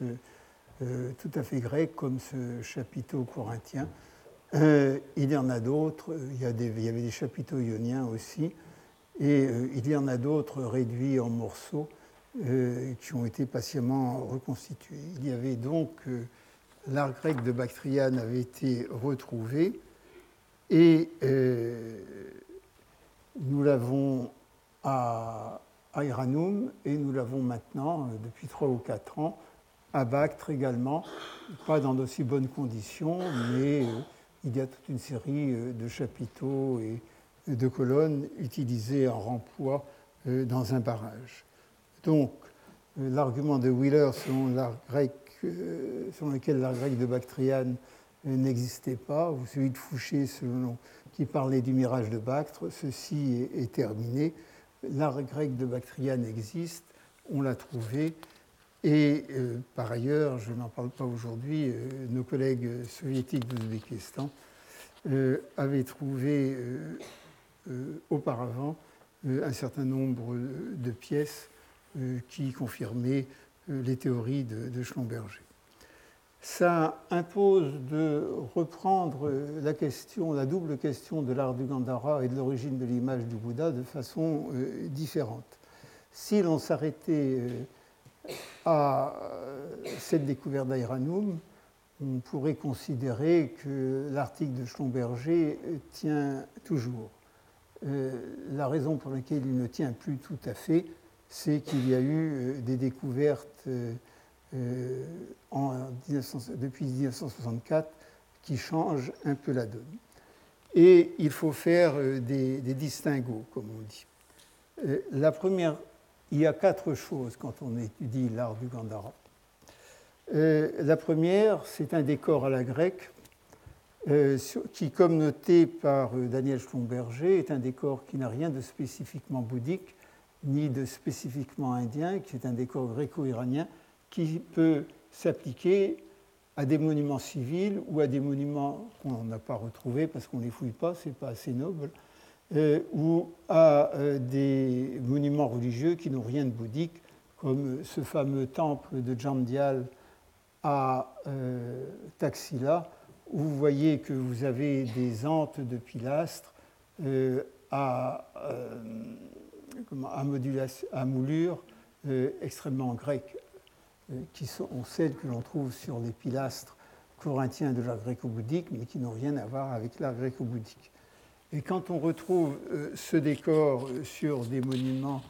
tout à fait grecques, comme ce chapiteau corinthien. Il y en a d'autres, il, y avait des chapiteaux ioniens aussi, et il y en a d'autres réduits en morceaux qui ont été patiemment reconstitués. Il y avait donc l'art grec de Bactriane avait été retrouvé et euh, nous l'avons à, Iranum et nous l'avons maintenant, euh, depuis trois ou quatre ans, à Bactre également, pas dans d'aussi bonnes conditions, mais euh, il y a toute une série de chapiteaux et de colonnes utilisées en remploi dans un barrage. Donc, l'argument de Wheeler selon l'art grec lequel l'art grec de Bactriane n'existait pas, ou celui de Fouché selon, qui parlait du mirage de Bactre, ceci est, terminé. L'art grec de Bactriane existe, on l'a trouvé, et euh, par ailleurs, je n'en parle pas aujourd'hui, euh, nos collègues soviétiques d'Ouzbékistan euh, avaient trouvé auparavant un certain nombre de pièces qui confirmaient les théories de, Schlumberger. Ça impose de reprendre la question, la double question de l'art du Gandhara et de l'origine de l'image du Bouddha de façon différente. Si l'on s'arrêtait à cette découverte d'Airanum, on pourrait considérer que l'article de Schlumberger tient toujours. la raison pour laquelle il ne tient plus tout à fait, c'est qu'il y a eu euh, des découvertes euh, euh, depuis 1964 qui changent un peu la donne. Et il faut faire des, distinguos, comme on dit. La première, il y a quatre choses quand on étudie l'art du Gandhara. La première, c'est un décor à la grecque, qui, comme noté par Daniel Schlumberger, est un décor qui n'a rien de spécifiquement bouddhique, ni de spécifiquement indien, qui est un décor gréco-iranien, qui peut s'appliquer à des monuments civils ou à des monuments qu'on n'a pas retrouvés parce qu'on ne les fouille pas, ce n'est pas assez noble, euh, ou à euh, des monuments religieux qui n'ont rien de bouddhique, comme ce fameux temple de Jamdial à euh, Taxila, où vous voyez que vous avez des antes de pilastres à à, moulure euh, extrêmement grecque, euh, qui sont celles que l'on trouve sur les pilastres corinthiens de l'art gréco-bouddhique, mais qui n'ont rien à voir avec l'art gréco-bouddhique. Et quand on retrouve euh, ce décor sur des monuments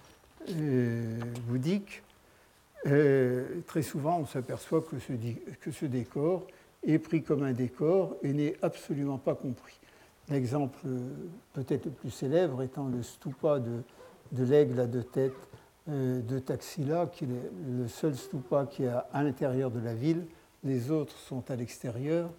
bouddhique, très souvent on s'aperçoit que ce, décor est pris comme un décor et n'est absolument pas compris. L'exemple peut-être le plus célèbre étant le stupa de, de l'aigle à deux têtes de Taxila, qui est le seul stupa qui est à l'intérieur de la ville. Les autres sont à l'extérieur.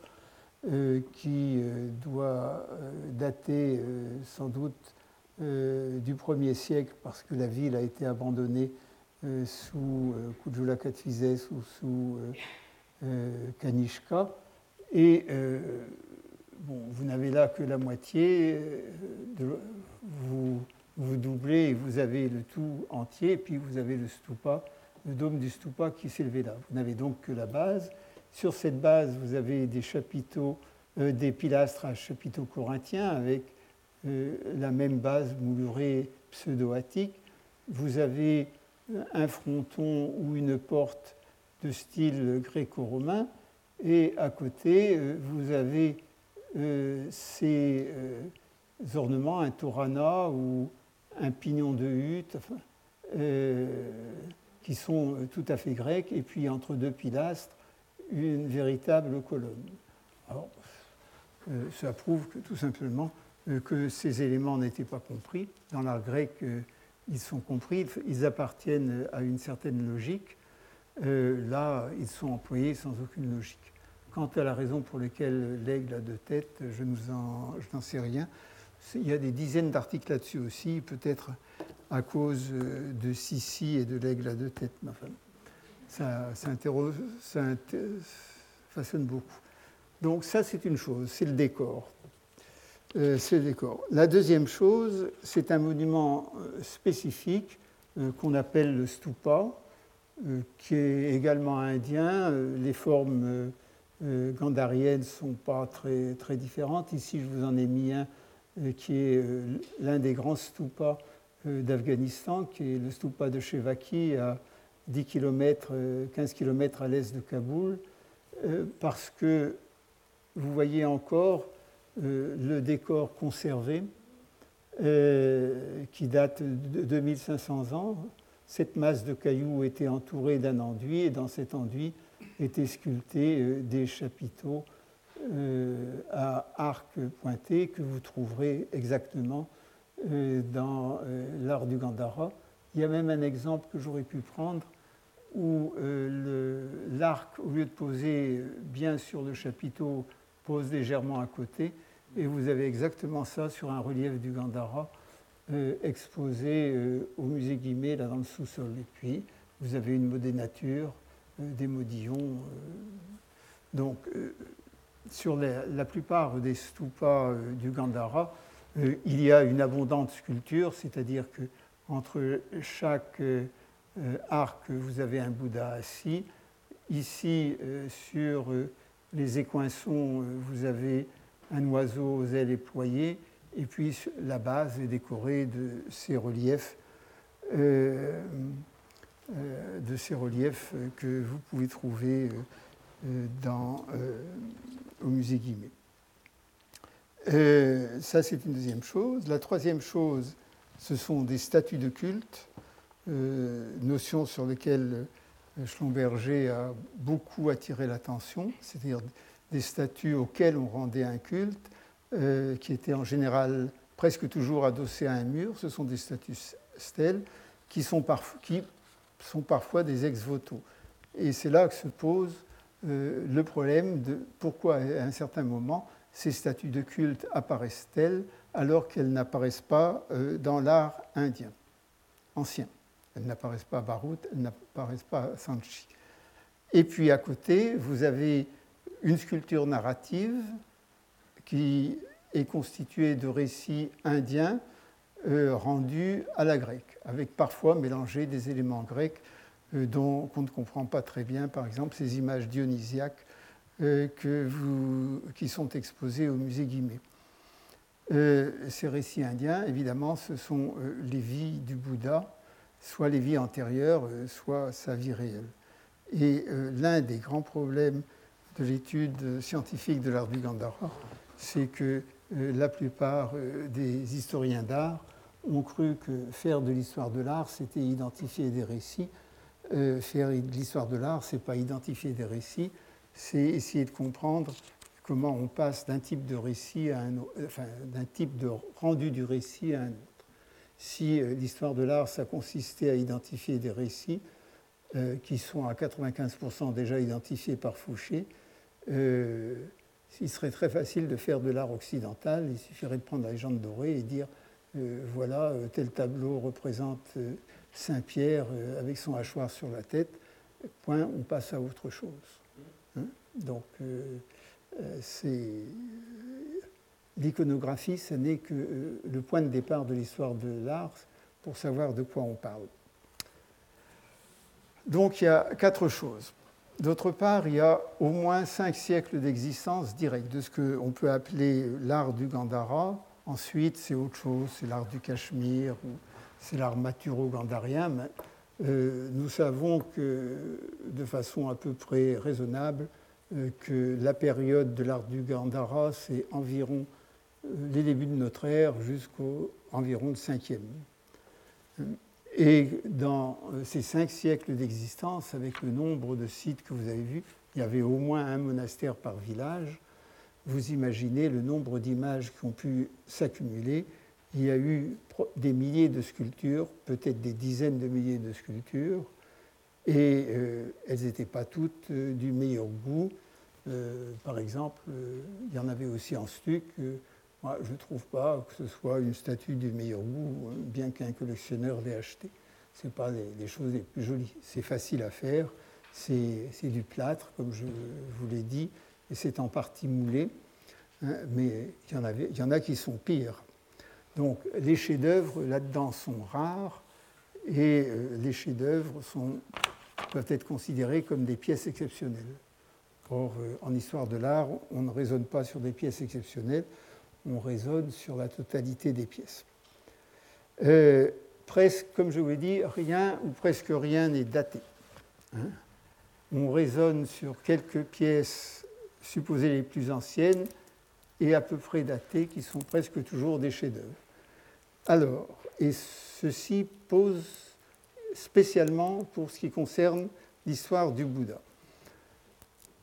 Euh, qui euh, doit euh, dater sans doute du 1er siècle parce que la ville a été abandonnée sous Kujula Katfizes ou sous Kanishka. Et bon, vous n'avez là que la moitié, vous, vous doublez et vous avez le tout entier, puis vous avez le stupa, le dôme du stupa qui s'élevait là. Vous n'avez donc que la base. Sur cette base, vous avez des chapiteaux, euh, des pilastres à chapiteaux corinthiens avec euh, la même base moulurée pseudo-attique. Vous avez un fronton ou une porte de style gréco-romain et à côté, euh, vous avez ces ornements, un torana ou un pignon de hutte, qui sont tout à fait grecs, et puis entre deux pilastres, une véritable colonne. Alors, euh, ça prouve que, tout simplement euh, que ces éléments n'étaient pas compris. Dans l'art grec, euh, ils sont compris, ils appartiennent à une certaine logique. là, ils sont employés sans aucune logique. Quant à la raison pour laquelle l'aigle a deux têtes, je n'en sais rien. Il y a des dizaines d'articles là-dessus aussi, peut-être à cause de Sissi et de l'aigle à deux têtes. Enfin, ça, façonne beaucoup. Donc ça, c'est une chose, c'est le décor. Euh, c'est décor. La deuxième chose, c'est un monument euh, spécifique euh, qu'on appelle le stupa, qui est également indien. les formes gandhariennes ne sont pas très, très différentes. Ici, je vous en ai mis un qui est l'un des grands stupas d'Afghanistan, qui est le stupa de Shevaki 10 km, 15 km à l'est de Kaboul, euh, parce que vous voyez encore euh, le décor conservé euh, qui date de 2500 ans. Cette masse de cailloux était entourée d'un enduit et dans cet enduit étaient sculptés des chapiteaux à arc pointé que vous trouverez exactement dans l'art du Gandhara. Il y a même un exemple que j'aurais pu prendre où euh, l'arc, au lieu de poser bien sur le chapiteau, pose légèrement à côté. Et vous avez exactement ça sur un relief du Gandhara euh, exposé euh, au musée Guimet, là dans le sous-sol. Et puis, vous avez une modénature, des modillons. donc, sur la, plupart des stupas du Gandhara, il y a une abondante sculpture, c'est-à-dire que entre chaque euh, arc, vous avez un Bouddha assis. Ici, euh, sur euh, les écoinçons, vous avez un oiseau aux ailes éployées. Et puis la base est décorée de ces reliefs, de ces reliefs que vous pouvez trouver dans, au musée Guimet. ça, c'est une deuxième chose. La troisième chose, ce sont des statues de culte euh, notion sur laquelle euh, Schlumberger a beaucoup attiré l'attention, c'est-à-dire des statues auxquelles on rendait un culte, euh, qui étaient en général presque toujours adossées à un mur. Ce sont des statues stèles qui sont, qui sont parfois des ex-voto. Et c'est là que se pose le problème de pourquoi à un certain moment ces statues de culte apparaissent-elles alors qu'elles n'apparaissent pas dans l'art indien ancien. Elles n'apparaissent pas à Barout, elles n'apparaissent pas à Sanchi. Et puis à côté, vous avez une sculpture narrative qui est constituée de récits indiens euh, rendus à la grecque, avec parfois mélangé des éléments grecs euh, dont on ne comprend pas très bien, par exemple ces images dionysiaques euh, que vous, qui sont exposées au musée Guimet. ces récits indiens, évidemment, ce sont les vies du Bouddha soit les vies antérieures, euh, soit sa vie réelle. Et euh, l'un des grands problèmes de l'étude scientifique de l'art du Gandhara, c'est que euh, la plupart des historiens d'art ont cru que faire de l'histoire de l'art, c'était identifier des récits. Faire de l'histoire de l'art, c'est pas identifier des récits, c'est essayer de comprendre comment on passe d'un type de récit à un enfin, d'un type de rendu du récit à un autre. Si euh, l'histoire de l'art, ça consistait à identifier des récits euh, qui sont à 95% déjà identifiés par Fouché, il serait très facile de faire de l'art occidental. Il suffirait de prendre la légende dorée et dire euh, voilà, euh, tel tableau représente euh, Saint-Pierre avec son hachoir sur la tête. Point, on passe à autre chose. Hein. Donc, c'est l'iconographie, ce n'est que le point de départ de l'histoire de l'art pour savoir de quoi on parle. Donc il y a quatre choses. D'autre part, il y a au moins cinq siècles d'existence directe de ce qu'on peut appeler l'art du Gandhara. Ensuite, c'est autre chose, c'est l'art du Cachemire, c'est l'art maturo-gandharien. Euh, nous savons que, de façon à peu près raisonnable, euh, que la période de l'art du Gandhara, c'est environ euh, les débuts de notre ère jusqu'au environ le 5e. Et dans euh, ces cinq siècles d'existence, avec le nombre de sites que vous avez vus, il y avait au moins un monastère par village. Vous imaginez le nombre d'images qui ont pu s'accumuler. Il y a eu des milliers de sculptures, peut-être des dizaines de milliers de sculptures, et euh, elles n'étaient pas toutes euh, du meilleur goût. par exemple, il y en avait aussi en stuc moi, je ne trouve pas que ce soit une statue du meilleur goût, hein, bien qu'un collectionneur l'ait acheté. Ce n'est pas les, choses les plus jolies. C'est facile à faire, c'est du plâtre, comme je vous l'ai dit, et c'est en partie moulé, hein, mais il y, en avait, il y en a qui sont pires. Donc les chefs-d'œuvre là-dedans sont rares, et euh, les chefs-d'œuvre peuvent être considérés comme des pièces exceptionnelles. Or, euh, en histoire de l'art, on ne raisonne pas sur des pièces exceptionnelles, on raisonne sur la totalité des pièces. Euh, presque, comme je vous l'ai dit, rien ou presque rien n'est daté. Hein. on raisonne sur quelques pièces supposées les plus anciennes et à peu près datées, qui sont presque toujours des chefs-d'œuvre. Alors, et ceci pose spécialement pour ce qui concerne l'histoire du Bouddha.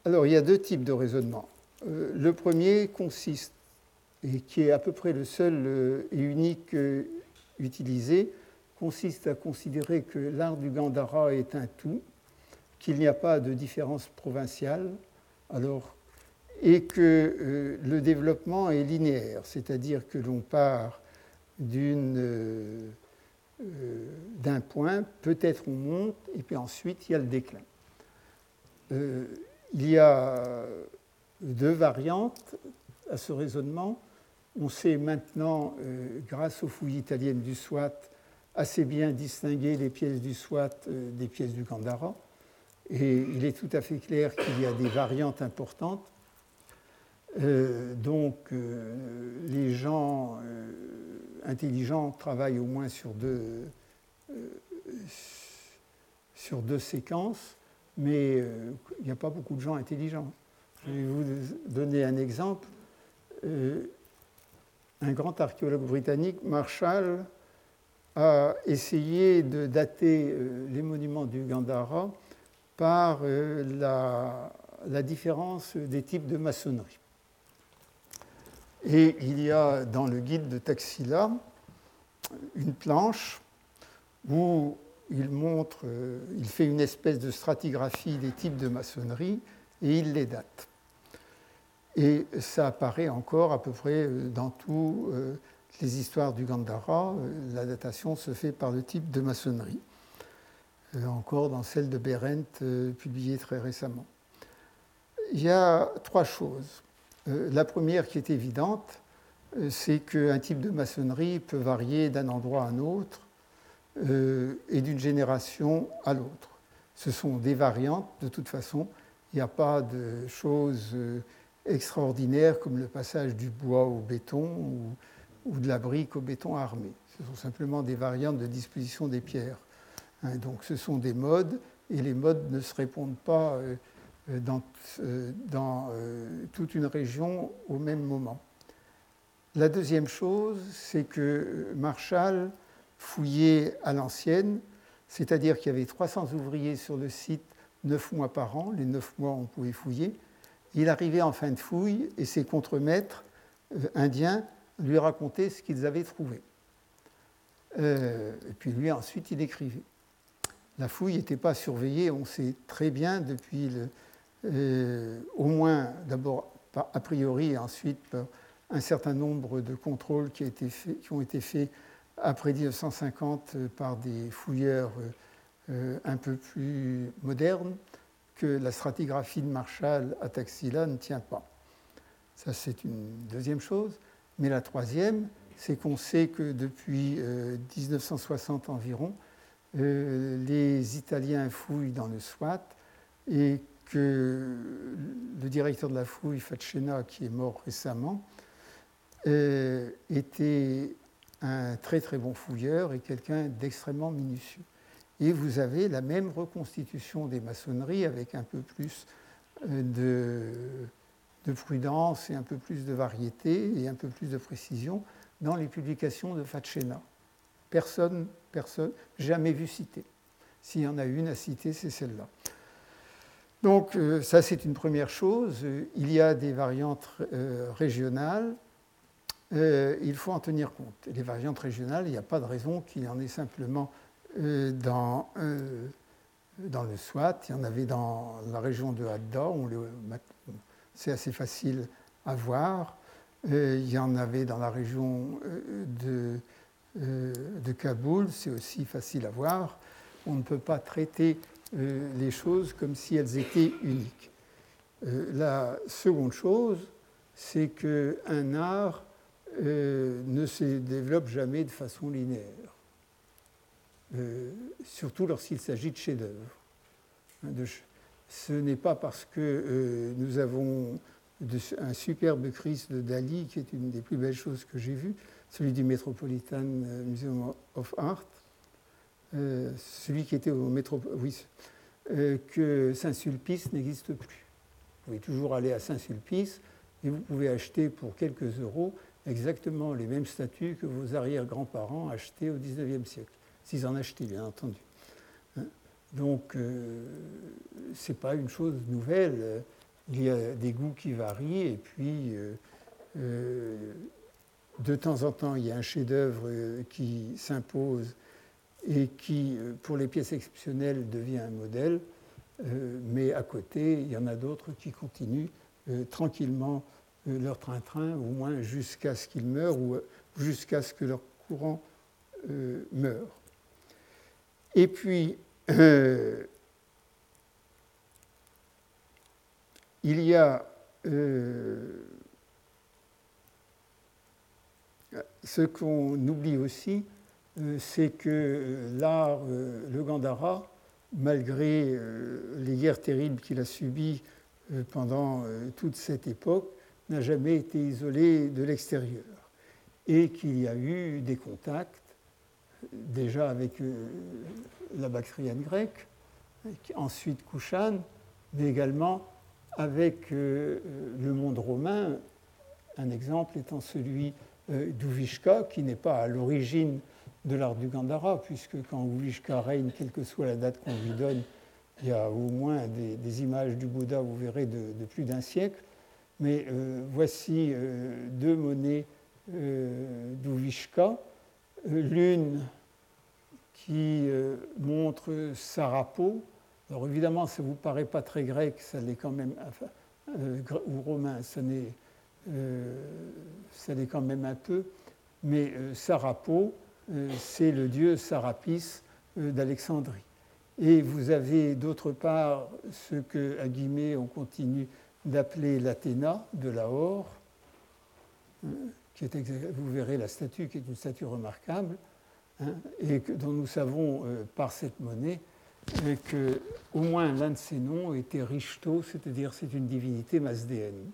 Alors, il y a deux types de raisonnement. Euh, le premier consiste et qui est à peu près le seul euh, et unique euh, utilisé, consiste à considérer que l'art du Gandhara est un tout, qu'il n'y a pas de différence provinciale, alors, et que euh, le développement est linéaire, c'est-à-dire que l'on part d'un point, peut-être on monte, et puis ensuite il y a le déclin. il y a deux variantes à ce raisonnement. On sait maintenant, euh, grâce aux fouilles italiennes du Swat, assez bien distinguer les pièces du Swat euh, des pièces du Gandhara. Et il est tout à fait clair qu'il y a des variantes importantes. Euh, donc, les gens intelligents travaillent au moins sur deux, sur deux séquences, mais il n'y a pas beaucoup de gens intelligents. Je vais vous donner un exemple un grand archéologue britannique, Marshall, a essayé de dater euh, les monuments du Gandhara par euh, la, différence des types de maçonnerie. Et il y a dans le guide de Taxila une planche où il montre, euh, il fait une espèce de stratigraphie des types de maçonnerie et il les date. Et ça apparaît encore à peu près euh, dans toutes euh, les histoires du Gandhara. Euh, la datation se fait par le type de maçonnerie, encore dans celle de Berendt, publiée très récemment. Il y a trois choses. La première qui est évidente, c'est qu'un type de maçonnerie peut varier d'un endroit à un autre et d'une génération à l'autre. Ce sont des variantes, de toute façon. Il n'y a pas de choses extraordinaires comme le passage du bois au béton ou, de la brique au béton armé. Ce sont simplement des variantes de disposition des pierres. Hein, donc ce sont des modes et les modes ne se répondent pas euh, dans, euh, dans euh, toute une région au même moment. La deuxième chose, c'est que Marshall fouillait à l'ancienne, c'est-à-dire qu'il y avait 300 ouvriers sur le site 9 mois par an, les 9 mois on pouvait fouiller. Il arrivait en fin de fouille et ses contremaîtres euh, indiens lui racontaient ce qu'ils avaient trouvé. Euh, et puis lui, ensuite, il écrivait. La fouille n'était pas surveillée, on sait très bien depuis le, euh, au moins d'abord a priori et ensuite un certain nombre de contrôles qui, ont été faits après 1950 par des fouilleurs un peu plus modernes que la stratigraphie de Marshall à Taxila ne tient pas. Ça, c'est une deuxième chose. Mais la troisième, c'est qu'on sait que depuis 1960 euh, environ, euh, les Italiens fouillent dans le SWAT et que le directeur de la fouille, Facena, qui est mort récemment, euh, était un très très bon fouilleur et quelqu'un d'extrêmement minutieux. Et vous avez la même reconstitution des maçonneries avec un peu plus de, de prudence et un peu plus de variété et un peu plus de précision dans les publications de Facena. Personne, personne, jamais vu citer. S'il y en a une à citer, c'est celle-là. Donc euh, ça, c'est une première chose. Il y a des variantes euh, régionales. Euh, il faut en tenir compte. les variantes régionales, il n'y a pas de raison qu'il y en ait simplement dans, dans le SWAT. Il y en avait dans la région de Hadda. C'est assez facile à voir. Euh, il y en avait dans la région euh, de, euh, de Kaboul, c'est aussi facile à voir. On ne peut pas traiter les choses comme si elles étaient uniques. la seconde chose, c'est qu'un art ne se développe jamais de façon linéaire, surtout lorsqu'il s'agit de chefs-d'œuvre. Hein, ce n'est pas parce que nous avons un superbe Christ de Dali, qui est une des plus belles choses que j'ai vues, celui du Metropolitan euh, Museum of Art, euh, celui qui était au Métropolitan, oui, euh, que Saint-Sulpice n'existe plus. Vous pouvez toujours aller à Saint-Sulpice et vous pouvez acheter pour quelques euros exactement les mêmes statues que vos arrière-grands-parents achetaient au XIXe siècle, s'ils en achetaient, bien entendu. Hein? Donc, ce n'est pas une chose nouvelle il y a des goûts qui varient, et puis euh, euh, de temps en temps, il y a un chef-d'œuvre euh, qui s'impose et qui, pour les pièces exceptionnelles, devient un modèle, mais à côté, il y en a d'autres qui continuent tranquillement leur train-train, au moins jusqu'à ce qu'ils meurent ou jusqu'à ce que leur courant meure. Et puis, il y a euh, ce qu'on oublie aussi, euh, c'est que l'art, euh, le Gandhara, malgré les guerres terribles qu'il a subies pendant toute cette époque, n'a jamais été isolé de l'extérieur et qu'il y a eu des contacts déjà avec la Bactriane grecque, ensuite Kushan, mais également avec euh, le monde romain, un exemple étant celui euh, d'Uvishka, qui n'est pas à l'origine de l'art du Gandhara, puisque quand Uvishka règne, quelle que soit la date qu'on lui donne, il y a au moins des, images du Bouddha, vous verrez, de, plus d'un siècle. Mais euh, voici deux monnaies d'Uvishka. L'une qui montre Sarapo, alors évidemment, ça ne vous paraît pas très grec, ça l'est quand même, euh, ou romain, ça l'est, euh, quand même un peu, mais euh, Sarapo, c'est le dieu Sarapis d'Alexandrie. Et vous avez d'autre part ce que, à guillemets, on continue d'appeler l'Athéna de Lahore, qui est, vous verrez la statue, qui est une statue remarquable, hein, et dont nous savons par cette monnaie et que au moins l'un de ces noms était Richto, c'est-à-dire c'est une divinité masdéenne.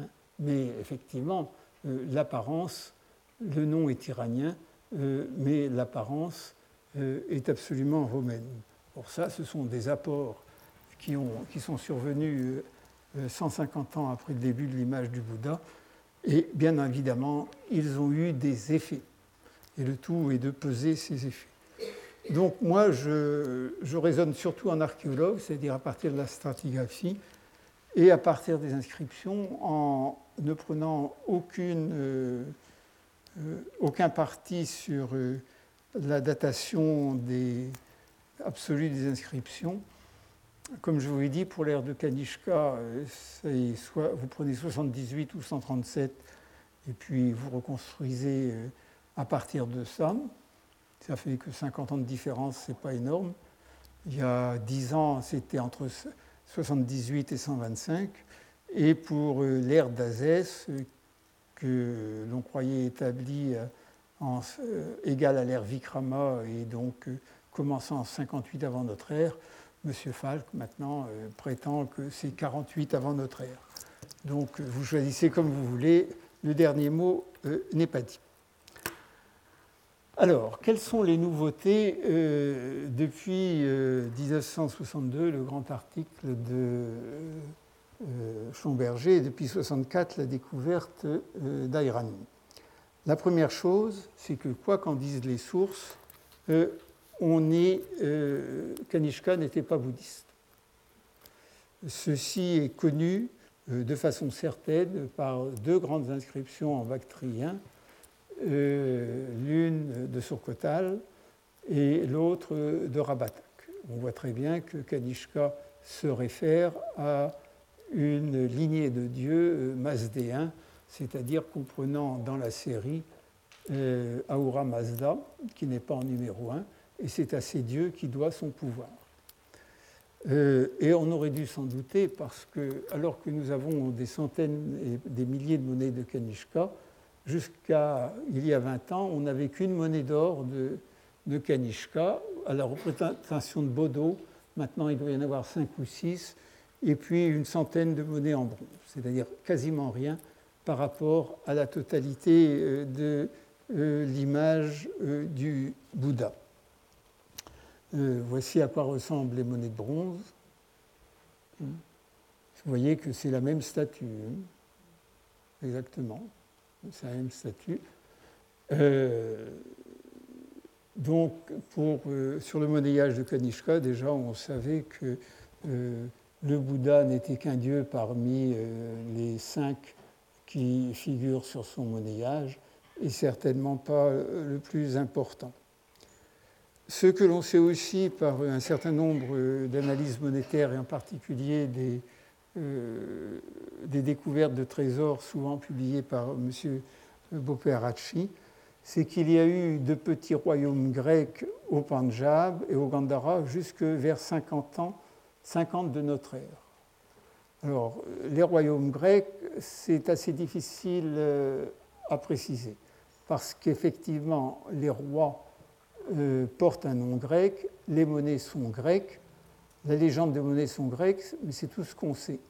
Hein. Mais effectivement, euh, l'apparence, le nom est iranien, euh, mais l'apparence euh, est absolument romaine. Pour ça, ce sont des apports qui sont survenus 150 ans après le début de l'image du Bouddha Et bien évidemment, ils ont eu des effets. Et le tout est de peser ces effets. Donc moi, je, raisonne surtout en archéologue, c'est-à-dire à partir de la stratigraphie et à partir des inscriptions, en ne prenant aucune, euh, aucun parti sur euh, la datation absolue des inscriptions. Comme je vous l'ai dit, pour l'ère de Kanishka, soit, vous prenez 78 ou 137 et puis vous reconstruisez à partir de ça. Ça fait que 50 ans de différence, ce n'est pas énorme. Il y a 10 ans, c'était entre 78 et 125. Et pour euh, l'ère d'Azès, euh, que l'on croyait établie euh, en, égale à l'ère Vikrama et donc commençant en 58 avant notre ère, M. Falk maintenant prétend que c'est 48 avant notre ère. Donc vous choisissez comme vous voulez, le dernier mot n'est pas dit. Alors, quelles sont les nouveautés euh, depuis 1962, euh, le grand article de euh, Schomberger, et depuis 1964, la découverte d'Airani La première chose, c'est que quoi qu'en disent les sources, on est, Kanishka n'était pas bouddhiste. Ceci est connu de façon certaine par deux grandes inscriptions en bactrien euh, l'une de Surkotal et l'autre de Rabatak. On voit très bien que Kanishka se réfère à une lignée de dieux euh, mazdéens, c'est-à-dire comprenant dans la série euh, Ahura Mazda, qui n'est pas en numéro 1, et c'est à ces dieux qui doit son pouvoir. et on aurait dû s'en douter parce que, alors que nous avons des centaines et des milliers de monnaies de Kanishka, Jusqu'à il y a 20 ans, on n'avait qu'une monnaie d'or de, de, Kanishka à la représentation de Bodo. Maintenant, il doit y en avoir 5 ou 6, et puis une centaine de monnaies en bronze, c'est-à-dire quasiment rien par rapport à la totalité euh, de euh, l'image euh, du Bouddha. Voici à quoi ressemblent les monnaies de bronze. Vous voyez que c'est la même statue, hein. exactement c'est la même statut. Euh, donc, euh, sur le monnayage de Kanishka, déjà, on savait que euh, le Bouddha n'était qu'un dieu parmi les cinq qui figurent sur son monnayage, et certainement pas le plus important. Ce que l'on sait aussi par un certain nombre d'analyses monétaires, et en particulier des, euh, des découvertes de trésors souvent publiées par M. Boperacci, c'est qu'il y a eu de petits royaumes grecs au Punjab et au Gandhara jusque vers 50 ans, 50 de notre ère. Alors, les royaumes grecs, c'est assez difficile euh, à préciser, parce qu'effectivement, les rois euh, portent un nom grec, les monnaies sont grecques, la légende des monnaies sont grecques, mais c'est tout ce qu'on sait.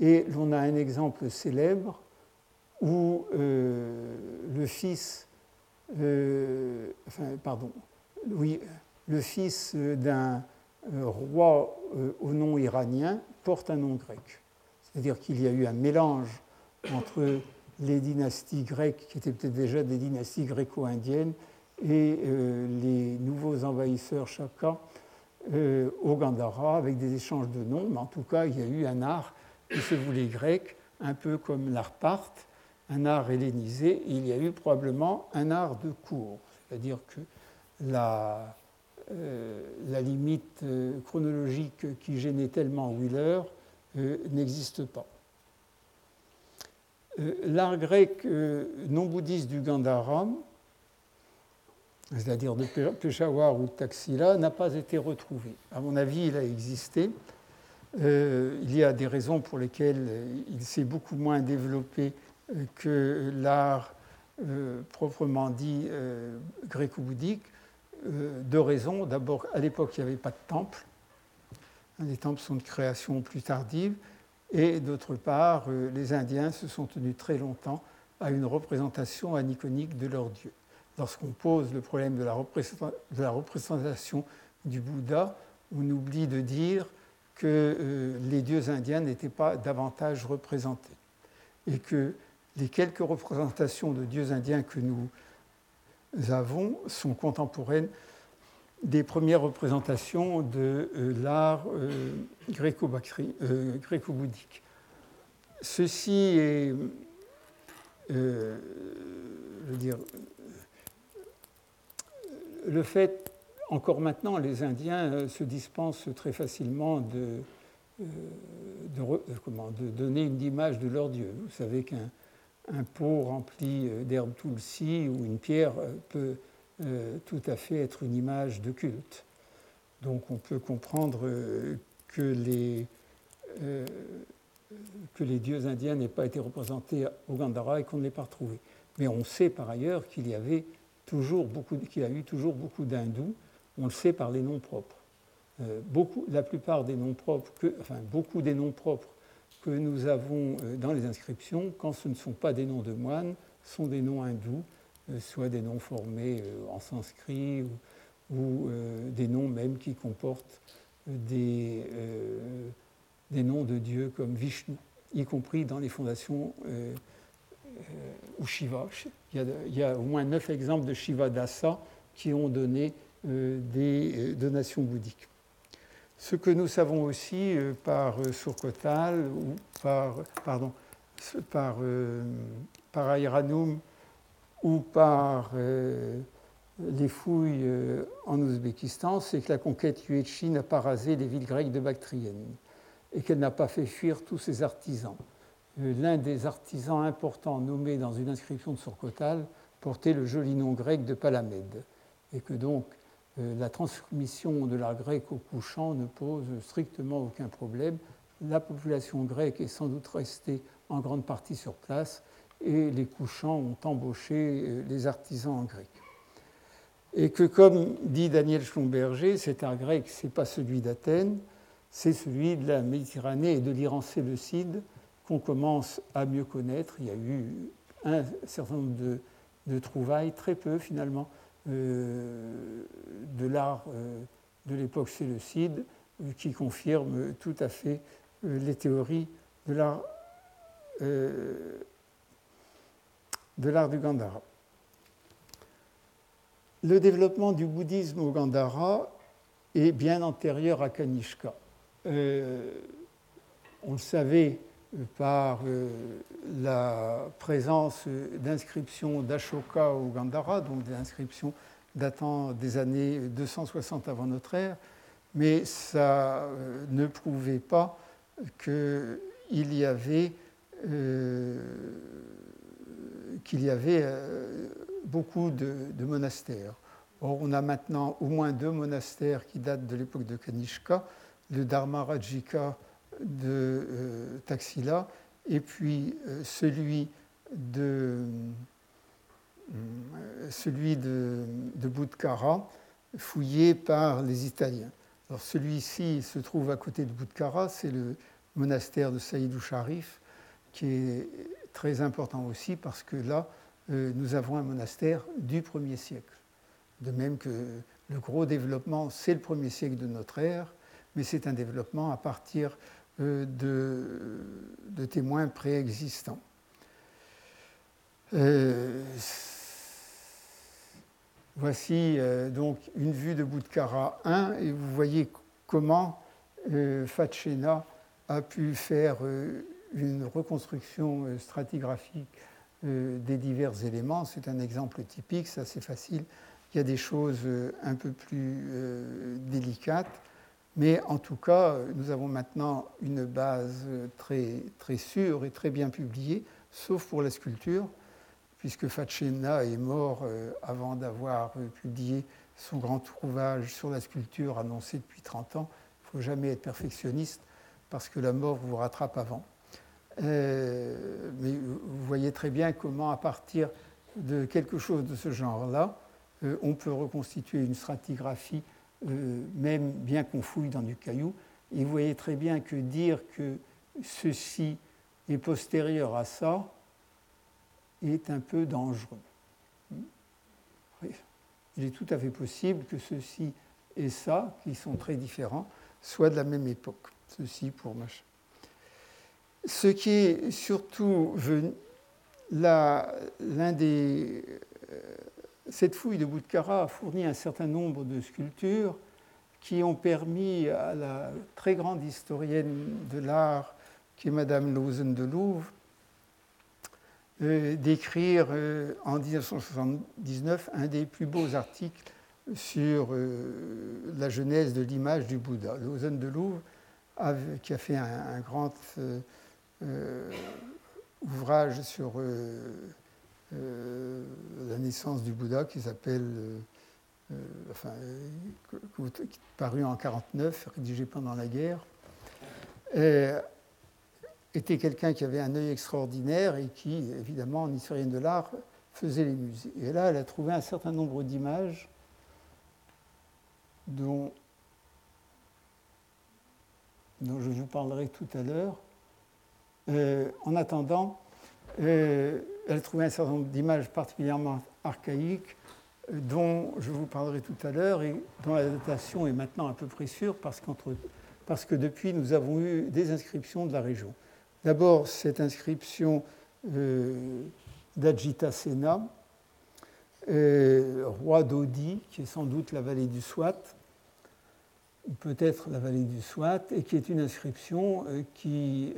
Et l'on a un exemple célèbre où euh, le fils, euh, pardon, oui, le fils d'un roi au nom iranien porte un nom grec. C'est-à-dire qu'il y a eu un mélange entre les dynasties grecques, qui étaient peut-être déjà des dynasties gréco-indiennes, et les nouveaux envahisseurs chacun euh, au Gandhara avec des échanges de noms, mais en tout cas, il y a eu un art qui se voulait grec, un peu comme l'art parthe, un art hellénisé. il y a eu probablement un art de cour, c'est-à-dire que la, euh, la limite euh, chronologique qui gênait tellement Wheeler n'existe pas. L'art grec non bouddhiste du Gandhara c'est-à-dire de Peshawar ou de Taxila, n'a pas été retrouvé. À mon avis, il a existé. Euh, il y a des raisons pour lesquelles il s'est beaucoup moins développé euh, que l'art euh, proprement dit gréco-bouddhique. deux raisons. D'abord, à l'époque, il n'y avait pas de temple. Les temples sont de création plus tardive. Et d'autre part, les Indiens se sont tenus très longtemps à une représentation aniconique de leur dieu lorsqu'on pose le problème de la, représentation du Bouddha, on oublie de dire que euh, les dieux indiens n'étaient pas davantage représentés et que les quelques représentations de dieux indiens que nous avons sont contemporaines des premières représentations de euh, l'art euh, gréco-bouddhique. Ceci est, je veux dire, le fait, encore maintenant, les Indiens se dispensent très facilement de, de, de donner une image de leur Dieu. Vous savez qu'un un pot rempli d'herbe tulsi ou une pierre peut euh, tout à fait être une image de culte. Donc on peut comprendre euh, que les, euh, dieux indiens n'aient pas été représentés au Gandhara et qu'on ne l'ait pas retrouvé. Mais on sait par ailleurs qu'il y avait toujours beaucoup, a eu toujours beaucoup d'hindous. On le sait par les noms propres. beaucoup, la plupart des noms propres, que, enfin beaucoup des noms propres que nous avons dans les inscriptions, quand ce ne sont pas des noms de moines, sont des noms hindous euh, soit des noms formés euh, en sanskrit ou, euh, des noms même qui comportent des, des, noms de dieux comme Vishnu, y compris dans les fondations ou Shiva. Il y, a, au moins neuf exemples de Shiva Dasa qui ont donné des donations bouddhiques. Ce que nous savons aussi par Surkotal ou par, pardon, par, par Airanum ou par euh, les fouilles euh, en Ouzbékistan, c'est que la conquête Yuechi n'a pas rasé les villes grecques de Bactrienne et qu'elle n'a pas fait fuir tous ses artisans. Euh, l'un des artisans importants nommés dans une inscription de Surkotal portait le joli nom grec de Palamède, et que donc la transmission de l'art grec au couchant ne pose strictement aucun problème. La population grecque est sans doute restée en grande partie sur place et les couchants ont embauché euh, les artisans en grec. Et que, comme dit Daniel Schlumberger, cet art grec, ce n'est pas celui d'Athènes, c'est celui de la Méditerranée et de l'Iran séleucide qu'on commence à mieux connaître. Il y a eu un certain nombre de, trouvailles, très peu finalement, euh, de l'art euh, de l'époque séleucide, qui confirment tout à fait les théories de l'art de l'art du Gandhara. Le développement du bouddhisme au Gandhara est bien antérieur à Kanishka. Euh, on le savait par euh, la présence d'inscriptions d'Ashoka au Gandhara, donc des inscriptions datant des années 260 avant notre ère, mais ça euh, ne prouvait pas qu'il y avait qu'il y avait euh, beaucoup de, monastères. Or, on a maintenant au moins deux monastères qui datent de l'époque de Kanishka, le Dharmarajika de euh, Taxila et puis euh, celui de, celui de, de Budkara, fouillé par les Italiens. Alors celui-ci se trouve à côté de Budkara, c'est le monastère de Saïdou Sharif, qui est très important aussi parce que là, euh, nous avons un monastère du 1er siècle. De même que le gros développement, c'est le 1er siècle de notre ère, mais c'est un développement à partir euh, de, témoins préexistants. Euh, voici donc une vue de Boudkara 1 et vous voyez comment Fatshena a pu faire une reconstruction euh, stratigraphique euh, des divers éléments. C'est un exemple typique, c'est assez facile. Il y a des choses euh, un peu plus délicates, mais en tout cas, nous avons maintenant une base très, très sûre et très bien publiée, sauf pour la sculpture, puisque Fatshena est mort avant d'avoir publié son grand ouvrage sur la sculpture annoncé depuis 30 ans. Il ne faut jamais être perfectionniste parce que la mort vous rattrape avant. Euh, mais vous voyez très bien comment, à partir de quelque chose de ce genre-là, euh, on peut reconstituer une stratigraphie, euh, même bien qu'on fouille dans du caillou. Et vous voyez très bien que dire que ceci est postérieur à ça est un peu dangereux. Il est tout à fait possible que ceci et ça, qui sont très différents, soient de la même époque. Ceci pour machin. Ce qui est surtout des, cette fouille de Boudkara a fourni un certain nombre de sculptures qui ont permis à la très grande historienne de l'art, qui est Madame Lausen de Louvre, euh, d'écrire euh, en 1979 un des plus beaux articles sur euh, la genèse de l'image du Bouddha. Lausanne de Louvre, qui a fait un, grand ouvrage sur la naissance du Bouddha qui s'appelle, enfin, paru en 1949, rédigé pendant la guerre était quelqu'un qui avait un œil extraordinaire et qui, évidemment, en historienne de l'art, faisait les musées. Et là, elle a trouvé un certain nombre d'images dont, dont je vous parlerai tout à l'heure. Euh, en attendant, euh, elle a trouvé un certain nombre d'images particulièrement archaïques euh, dont je vous parlerai tout à l'heure et dont la datation est maintenant à peu près sûre parce, que depuis, nous avons eu des inscriptions de la région. D'abord, cette inscription euh, d'Ajita Sena, euh, roi d'Odi, qui est sans doute la vallée du Swat, ou peut-être la vallée du Swat, et qui est une inscription euh, qui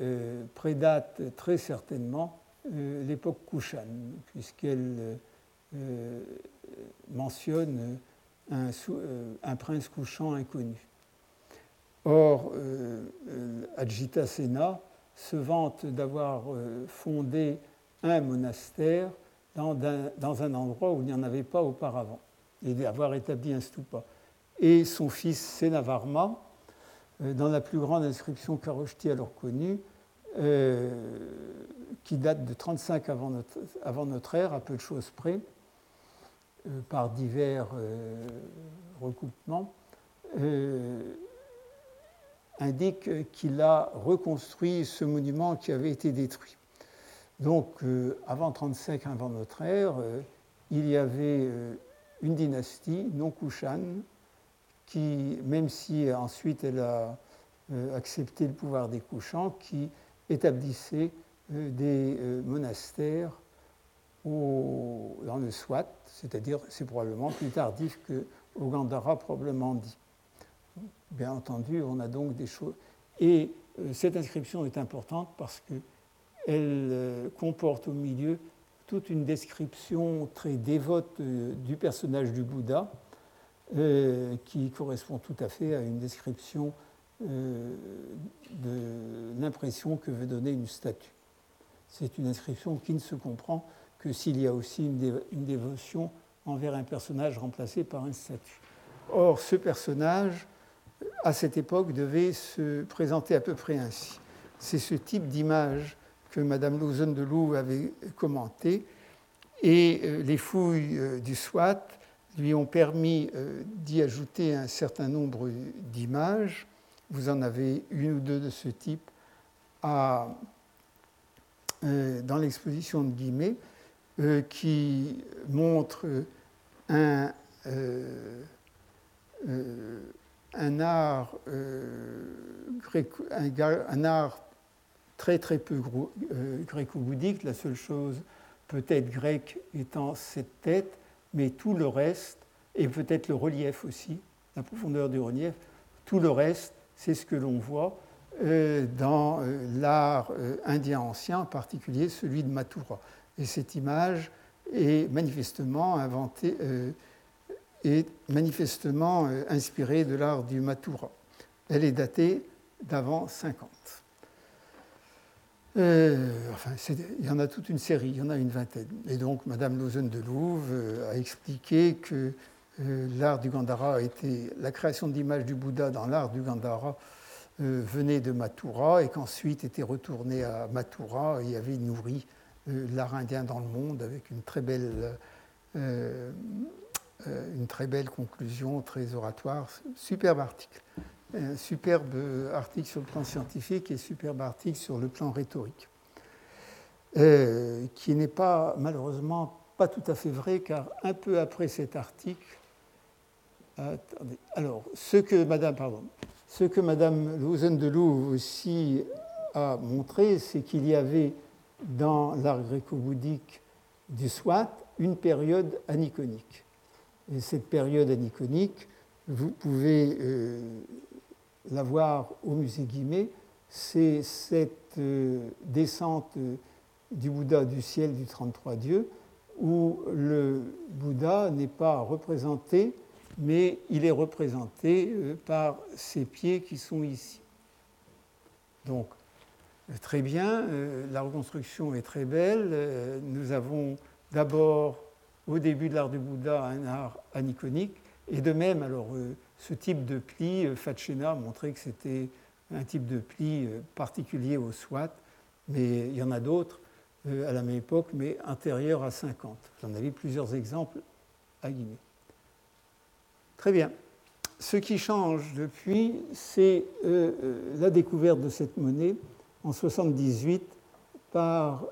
prédate très certainement l'époque Kushan, puisqu'elle mentionne un, prince couchant inconnu. Or, Ajita Sena se vante d'avoir euh, fondé un monastère dans un, endroit où il n'y en avait pas auparavant, et d'avoir établi un stupa. Et son fils Senavarma, euh, dans la plus grande inscription qu'Aroshti alors connue, euh, qui date de 35 avant notre, avant notre ère, à peu de choses près, par divers recoupements, indique qu'il a reconstruit ce monument qui avait été détruit. Donc, euh, avant 35, avant notre ère, euh, il y avait euh, une dynastie, non Kushan, qui, même si ensuite elle a accepté le pouvoir des Kushans, qui établissait des monastères dans le Swat, c'est-à-dire c'est probablement plus tardif que au Gandhara probablement dit. Bien entendu, on a donc des choses. Et euh, cette inscription est importante parce qu'elle euh, comporte au milieu toute une description très dévote euh, du personnage du Bouddha, qui correspond tout à fait à une description de l'impression que veut donner une statue. C'est une inscription qui ne se comprend que s'il y a aussi une dévotion envers un personnage remplacé par une statue. Or, ce personnage à cette époque, devait se présenter à peu près ainsi. C'est ce type d'image que Mme Lausanne de Loup avait commenté, et euh, les fouilles euh, du SWAT lui ont permis euh, d'y ajouter un certain nombre d'images. Vous en avez une ou deux de ce type à, dans l'exposition de Guimet, qui montre un, un art, euh, un, art très très peu euh, gréco-bouddhique, la seule chose peut-être grecque étant cette tête, mais tout le reste, et peut-être le relief aussi, la profondeur du relief, tout le reste, c'est ce que l'on voit. euh, dans l'art indien ancien, en particulier celui de Mathura. Et cette image est manifestement euh, inspirée de l'art du Mathura. Elle est datée d'avant 50. Euh, enfin, il y en a toute une série, il y en a une vingtaine. Et donc, Madame Lausanne de Louvre euh, a expliqué que l'art du Gandhara a été la création d'images du Bouddha dans l'art du Gandhara venait de Mathura et qu'ensuite était retourné à Mathura et avait nourri l'art indien dans le monde avec une très belle euh, une très belle conclusion, très oratoire, superbe article. Superbe article sur le plan scientifique et superbe article sur le plan rhétorique. Euh, qui n'est pas, malheureusement, pas tout à fait vrai, car un peu après cet article, attendez, alors, ce que Madame, pardon, ce que Madame Lausanne aussi a montré, c'est qu'il y avait dans l'art gréco-bouddhique du Swat une période aniconique. Et cette période aniconique, vous pouvez euh, la voir au musée Guimet, c'est cette euh, descente du Bouddha du ciel du 33 dieux, où le Bouddha n'est pas représenté, mais il est représenté euh, par ses pieds qui sont ici. Donc, très bien, la reconstruction est très belle. Nous avons d'abord, au début de l'art du Bouddha, un art aniconique, et de même, alors, euh, ce type de pli, euh, Fatshena montrait que c'était un type de pli euh, particulier au Swat, mais il y en a d'autres à la même époque, mais intérieurs à 50. J'en avais plusieurs exemples à Guinée. Très bien. Ce qui change depuis, c'est la découverte de cette monnaie en 78 par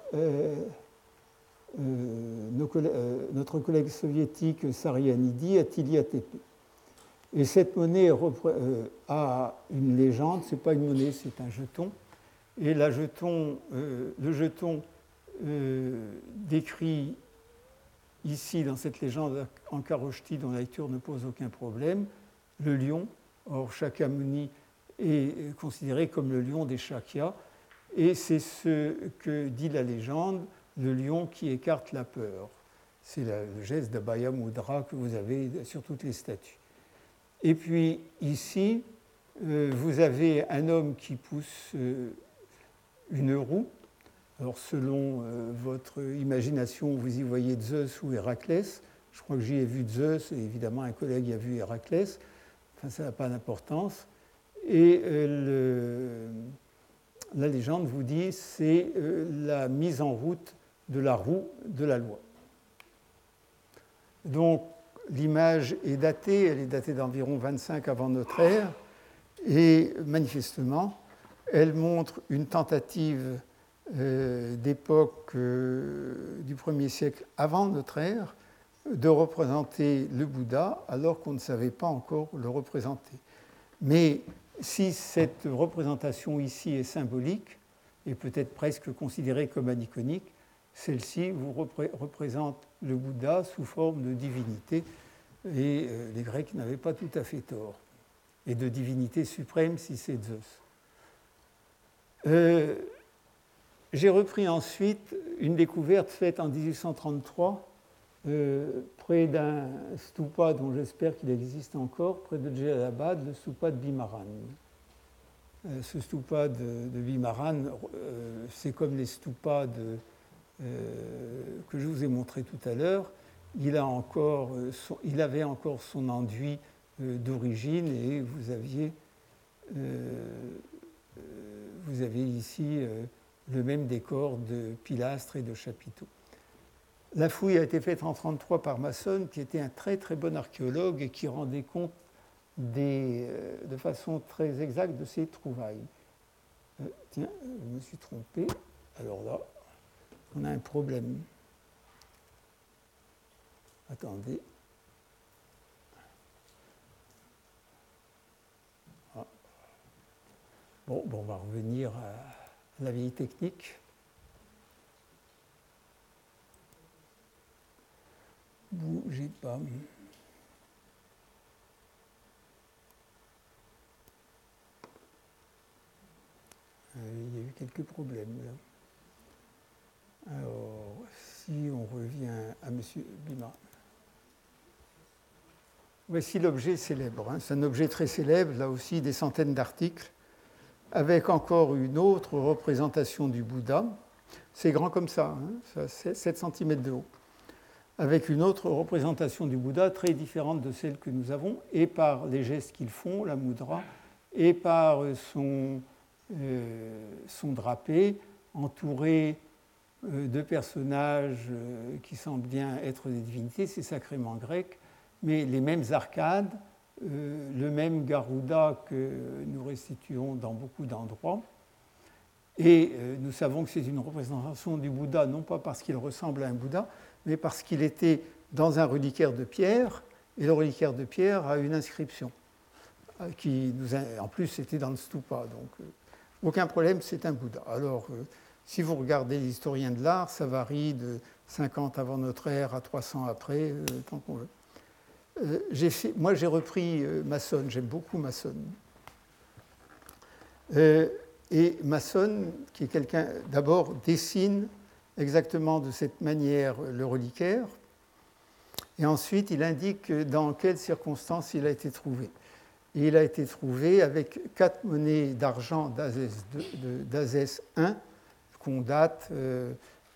notre collègue soviétique Sarianidi à Tili Et cette monnaie euh, a une légende, ce n'est pas une monnaie, c'est un jeton. Et euh, le jeton euh, décrit ici dans cette légende en Karoshti, dont la lecture ne pose aucun problème, le lion. Or, Shakyamuni est considéré comme le lion des Shakyas, et c'est ce que dit la légende le lion qui écarte la peur. C'est le geste d'Abhaya Mudra que vous avez sur toutes les statues. Et puis ici, euh, vous avez un homme qui pousse euh, une roue. Alors selon euh, votre imagination, vous y voyez Zeus ou Héraclès. Je crois que j'y ai vu Zeus et évidemment un collègue y a vu Héraclès. Enfin, ça n'a pas d'importance. Et la légende vous dit c'est la mise en route de la roue de la loi. Donc l'image est datée, elle est datée d'environ 25 avant notre ère, et manifestement, elle montre une tentative euh, d'époque euh, du 1er siècle avant notre ère de représenter le Bouddha alors qu'on ne savait pas encore le représenter. Mais si cette représentation ici est symbolique, et peut-être presque considérée comme aniconique, celle-ci vous représente le Bouddha sous forme de divinité, et euh, les Grecs n'avaient pas tout à fait tort, et de divinité suprême si c'est Zeus. Euh, j'ai repris ensuite une découverte faite en 1833 euh, près d'un stupa dont j'espère qu'il existe encore, près de Djellalabad, le stupa de Bimaran. ce stupa de, Bimaran, c'est comme les stupas euh, que je vous ai montré tout à l'heure, il, euh, il, avait encore son enduit euh, d'origine et vous aviez, vous aviez ici le même décor de pilastres et de chapiteaux. La fouille a été faite en 1933 par Masson, qui était un très très bon archéologue et qui rendait compte des, de façon très exacte de ses trouvailles. tiens, je me suis trompé. Alors là, on a un problème. Attendez. Ah. Bon, on va revenir à la vieille technique. Bougez pas. Euh, il y a eu quelques problèmes. Alors, si on revient à M. Bima. Voici l'objet célèbre. Hein. C'est un objet très célèbre, là aussi des centaines d'articles, avec encore une autre représentation du Bouddha. C'est grand comme ça, hein, 7 cm de haut. Avec une autre représentation du Bouddha très différente de celle que nous avons, et par les gestes qu'ils font, la mudra, et par son, euh, drapé, entouré euh, de personnages euh, qui semblent bien être des divinités, c'est sacrément grec, mais les mêmes arcades, euh, le même Garuda que nous restituons dans beaucoup d'endroits. Et nous savons que c'est une représentation du Bouddha, non pas parce qu'il ressemble à un Bouddha, mais parce qu'il était dans un reliquaire de pierre, et le reliquaire de pierre a une inscription, qui nous en plus c'était dans le stupa, donc aucun problème, c'est un Bouddha. Alors Si vous regardez l'historien de l'art, ça varie de 50 avant notre ère à 300 après, euh, tant qu'on veut. Euh, moi, j'ai repris euh, Masson, j'aime beaucoup Masson. et Masson, qui est quelqu'un, d'abord, dessine exactement de cette manière le reliquaire, et ensuite il indique dans quelles circonstances il a été trouvé. Et il a été trouvé avec quatre monnaies d'argent d'Azès 1 qu'on date, euh,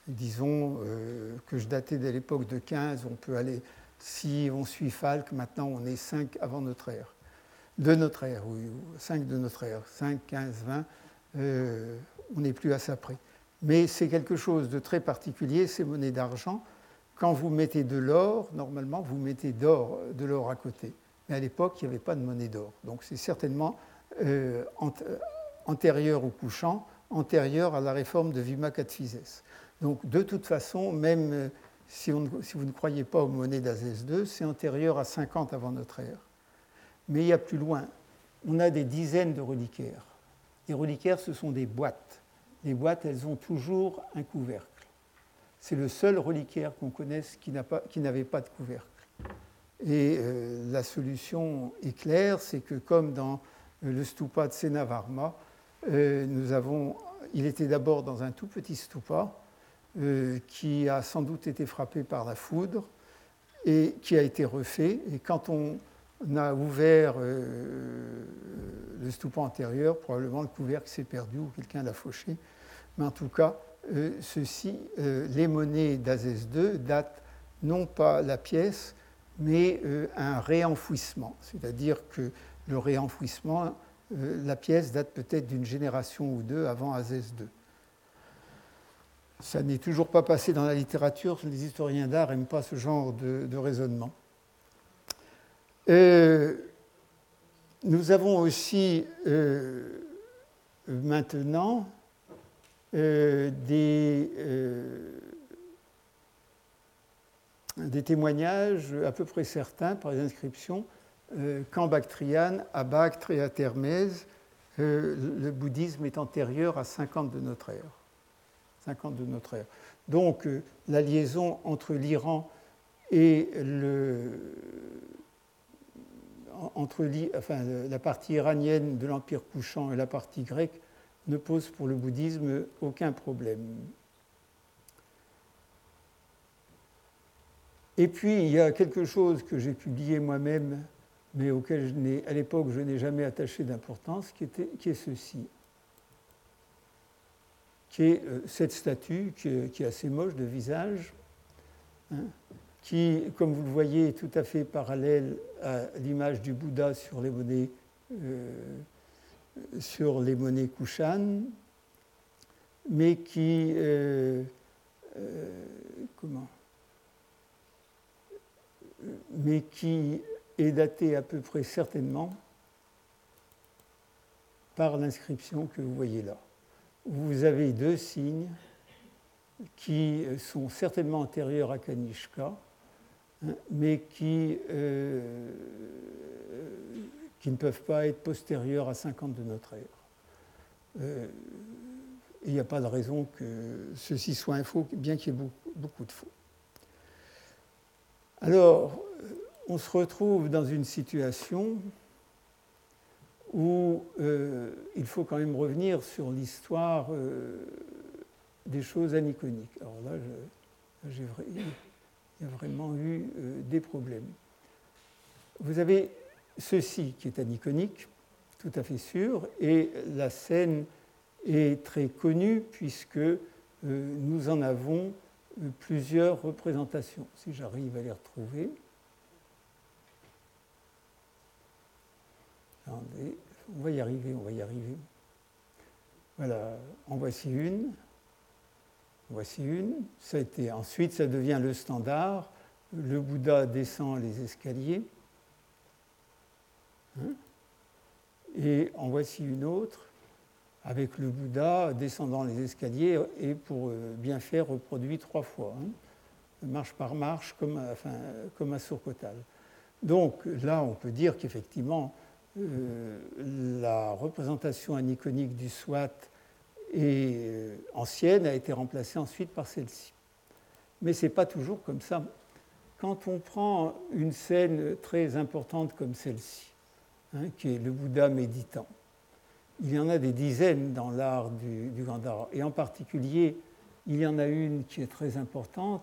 disons, euh, que je datais dès l'époque de 15, on peut aller, si on suit Falk, maintenant on est 5 avant notre ère. De notre ère, oui, 5 de notre ère, 5, 15, 20, on n'est plus à ça près. Mais c'est quelque chose de très particulier, ces monnaies d'argent. Quand vous mettez de l'or, normalement, vous mettez d'or, de l'or à côté. Mais à l'époque, il n'y avait pas de monnaie d'or. Donc c'est certainement euh, antérieur au couchant, antérieur à la réforme de Vima Catphizès. Donc de toute façon, même si, vous ne croyez pas aux monnaies d'Azès II, c'est antérieur à 50 avant notre ère. Mais il y a plus loin, on a des dizaines de reliquaires. Les reliquaires, ce sont des boîtes. Les boîtes, elles ont toujours un couvercle. C'est le seul reliquaire qu'on connaisse qui n'avait pas, de couvercle. Et euh, la solution est claire, c'est que comme dans euh, le stupa de Senavarma, euh, nous avons, il était d'abord dans un tout petit stupa qui a sans doute été frappé par la foudre et qui a été refait. Et quand on a ouvert le stupa antérieur, probablement le couvercle s'est perdu ou quelqu'un l'a fauché. Mais en tout cas, ceci, les monnaies d'Azès II datent non pas la pièce, mais euh, un réenfouissement. C'est-à-dire que le réenfouissement, euh, la pièce date peut-être d'une génération ou deux avant Azès II. Ça n'est toujours pas passé dans la littérature, les historiens d'art n'aiment pas ce genre de, raisonnement. Euh, nous avons aussi maintenant des des témoignages à peu près certains par les inscriptions euh, qu'en Bactriane, à Bactria et euh, le bouddhisme est antérieur à 50 de notre ère. 50 de notre ère. Donc euh, la liaison entre l'Iran et le, entre la partie iranienne de l'Empire couchant et la partie grecque ne pose pour le bouddhisme aucun problème. Et puis, il y a quelque chose que j'ai publié moi-même, mais auquel, à l'époque, je n'ai jamais attaché d'importance, qui, est ceci. Qui est euh, cette statue, qui est, assez moche de visage, hein, qui, comme vous le voyez, est tout à fait parallèle à l'image du Bouddha sur les monnaies, euh, Kushan, mais qui. Euh, est daté à peu près certainement par l'inscription que vous voyez là. Vous avez deux signes qui sont certainement antérieurs à Kanishka, hein, mais qui, euh, qui, ne peuvent pas être postérieurs à 50 de notre ère. Euh, il n'y a pas de raison que ceci soit un faux, bien qu'il y ait beaucoup de faux. Alors, on se retrouve dans une situation où euh, il faut quand même revenir sur l'histoire euh, des choses aniconiques. Alors là, il y a vraiment eu euh, des problèmes. Vous avez ceci qui est aniconique, tout à fait sûr, et la scène est très connue puisque nous en avons plusieurs représentations. Si j'arrive à les retrouver. On va y arriver, on va y arriver. Voilà, en voici une. Voici une. Ça a ensuite, ça devient le standard. Le Bouddha descend les escaliers. Hein? et en voici une autre avec le Bouddha descendant les escaliers et pour euh, bien faire reproduit trois fois, hein. marche par marche comme, enfin, comme à Sourkotal. Donc là, on peut dire qu'effectivement, la représentation aniconique du Swat et euh, ancienne a été remplacée ensuite par celle-ci. Mais ce n'est pas toujours comme ça. Quand on prend une scène très importante comme celle-ci, hein, qui est le Bouddha méditant, il y en a des dizaines dans l'art du, du, Gandhara. Et en particulier, il y en a une qui est très importante,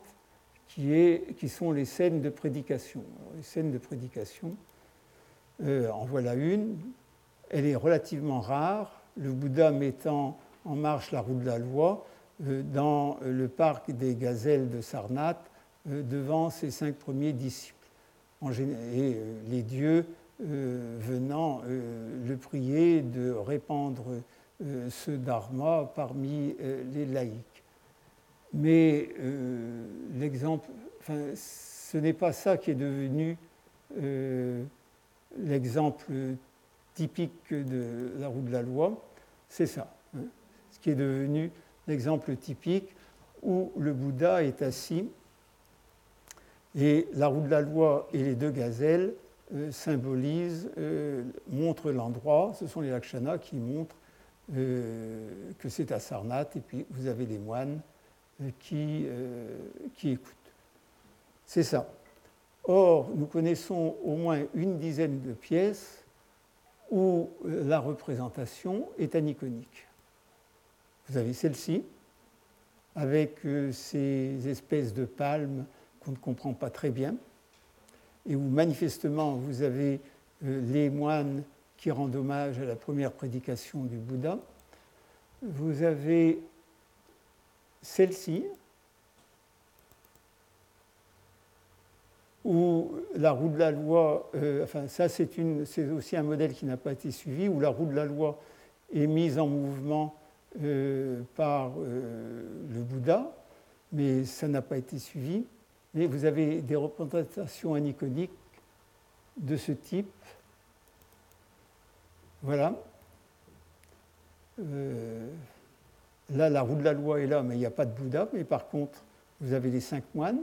qui, est, qui sont les scènes de prédication. les scènes de prédication, euh, en voilà une. Elle est relativement rare, le Bouddha mettant en marche la roue de la loi euh, dans le parc des gazelles de Sarnath euh, devant ses cinq premiers disciples. Et les dieux venant le prier de répandre ce dharma parmi les laïcs. Mais l'exemple, ce n'est pas ça qui est devenu l'exemple typique de la roue de la loi, c'est ça, hein. ce qui est devenu l'exemple typique où le Bouddha est assis et la roue de la loi et les deux gazelles euh, symbolisent, euh, montrent l'endroit, ce sont les lakshanas qui montrent euh, que c'est à Sarnath, et puis vous avez les moines qui, qui écoutent. C'est ça. Or, nous connaissons au moins une dizaine de pièces où euh, la représentation est aniconique. Vous avez celle-ci, avec euh, ces espèces de palmes qu'on ne comprend pas très bien, et où manifestement vous avez euh, les moines qui rendent hommage à la première prédication du Bouddha. Vous avez celle-ci, où la roue de la loi, euh, enfin ça c'est aussi un modèle qui n'a pas été suivi, où la roue de la loi est mise en mouvement euh, par euh, le Bouddha, mais ça n'a pas été suivi. Mais vous avez des représentations aniconiques de ce type. Voilà. là, la roue de la loi est là, mais il n'y a pas de Bouddha. Mais par contre, vous avez les cinq moines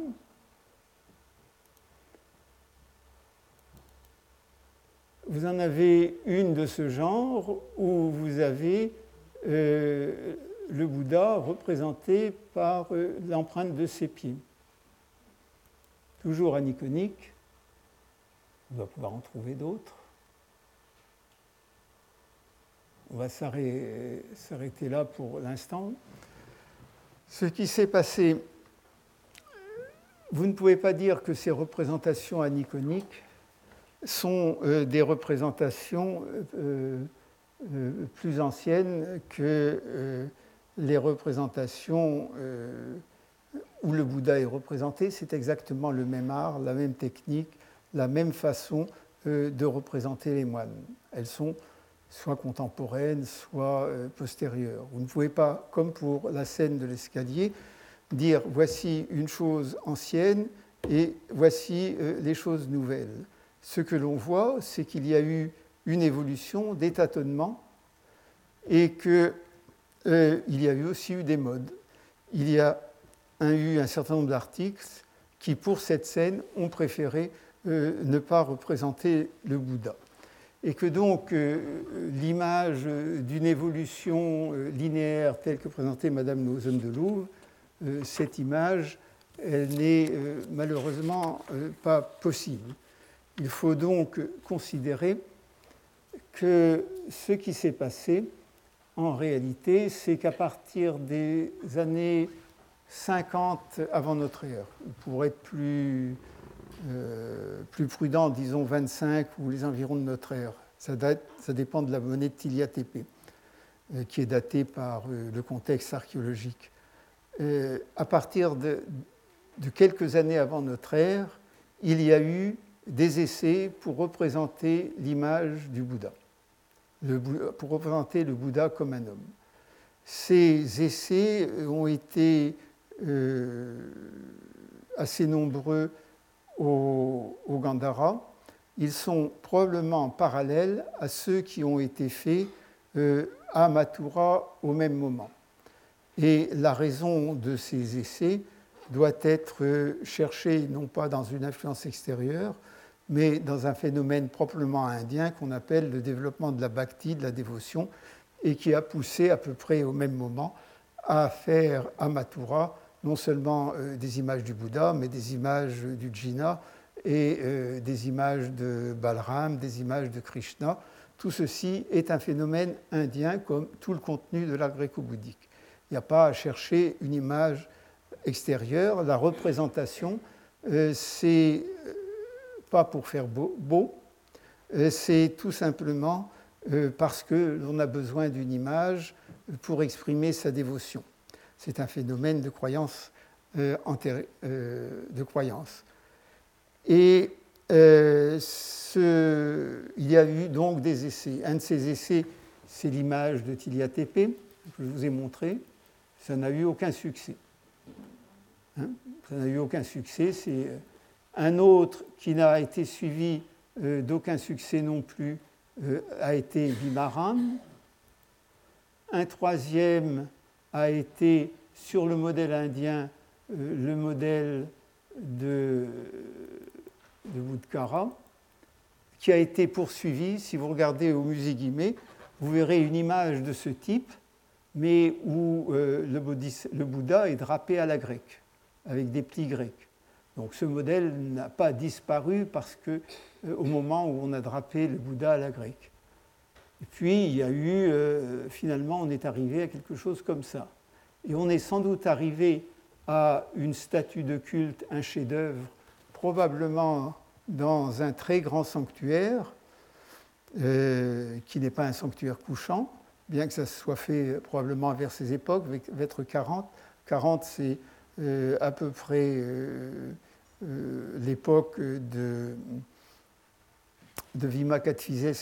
vous en avez une de ce genre où vous avez euh, le Bouddha représenté par euh, l'empreinte de ses pieds. Toujours aniconique. On va pouvoir en trouver d'autres. On va s'arrêter là pour l'instant. Ce qui s'est passé, vous ne pouvez pas dire que ces représentations aniconiques sont euh, des représentations euh, euh, plus anciennes que les représentations où le Bouddha est représenté. C'est exactement le même art, la même technique, la même façon de représenter les moines. Elles sont soit contemporaines, soit postérieures. Vous ne pouvez pas, comme pour la scène de l'escalier, dire voici une chose ancienne et voici les choses nouvelles ce que l'on voit, c'est qu'il y a eu une évolution, des tâtonnements, et qu'il euh, y a eu aussi eu des modes. Il y a eu un certain nombre d'articles qui, pour cette scène, ont préféré euh, ne pas représenter le Bouddha. Et que donc euh, l'image d'une évolution linéaire telle que présentait Madame Nozen de Louvre, cette image, elle n'est malheureusement pas possible. Il faut donc considérer que ce qui s'est passé, en réalité, c'est qu'à partir des années 50 avant notre ère, pour être plus, euh, prudent, disons 25 ou les environs de notre ère, ça, dépend de la monnaie de Tilia TP, euh, qui est datée par euh, le contexte archéologique. à partir de quelques années avant notre ère, il y a eu des essais pour représenter l'image du Bouddha, pour représenter le Bouddha comme un homme. Ces essais ont été euh, assez nombreux au, Gandhara. Ils sont probablement parallèles à ceux qui ont été faits euh, à Mathura au même moment. Et la raison de ces essais doit être cherchée non pas dans une influence extérieure, mais dans un phénomène proprement indien qu'on appelle le développement de la bhakti, de la dévotion, et qui a poussé à peu près au même moment à faire à Mathura non seulement euh, des images du Bouddha, mais des images du Jina et euh, des images de Balram, des images de Krishna. Tout ceci est un phénomène indien comme tout le contenu de l'art gréco-bouddhique. Il n'y a pas à chercher une image extérieure. La représentation, euh, c'est pas pour faire beau, beau c'est tout simplement parce que l'on a besoin d'une image pour exprimer sa dévotion. C'est un phénomène de croyance. Euh, euh, de croyance. Et euh, il y a eu donc des essais. Un de ces essais, c'est l'image de Tilia que je vous ai montré. Ça n'a eu aucun succès. Hein? ça n'a eu aucun succès. C'est un autre qui n'a été suivi d'aucun succès non plus a été Vimaran. Un troisième a été sur le modèle indien, euh, le modèle de, de qui a été poursuivi. Si vous regardez au musée Guimet, vous verrez une image de ce type, mais où euh, le, Bouddha est drapé à la grecque, avec des plis grecs. Donc ce modèle n'a pas disparu parce que euh, au moment où on a drapé le Bouddha à la grecque. Et puis, il y a eu, euh, finalement, on est arrivé à quelque chose comme ça. Et on est sans doute arrivé à une statue de culte, un chef-d'œuvre, probablement dans un très grand sanctuaire, euh, qui n'est pas un sanctuaire couchant, bien que ça soit fait probablement vers ces époques, vers 40. 40, c'est à peu près l'époque de de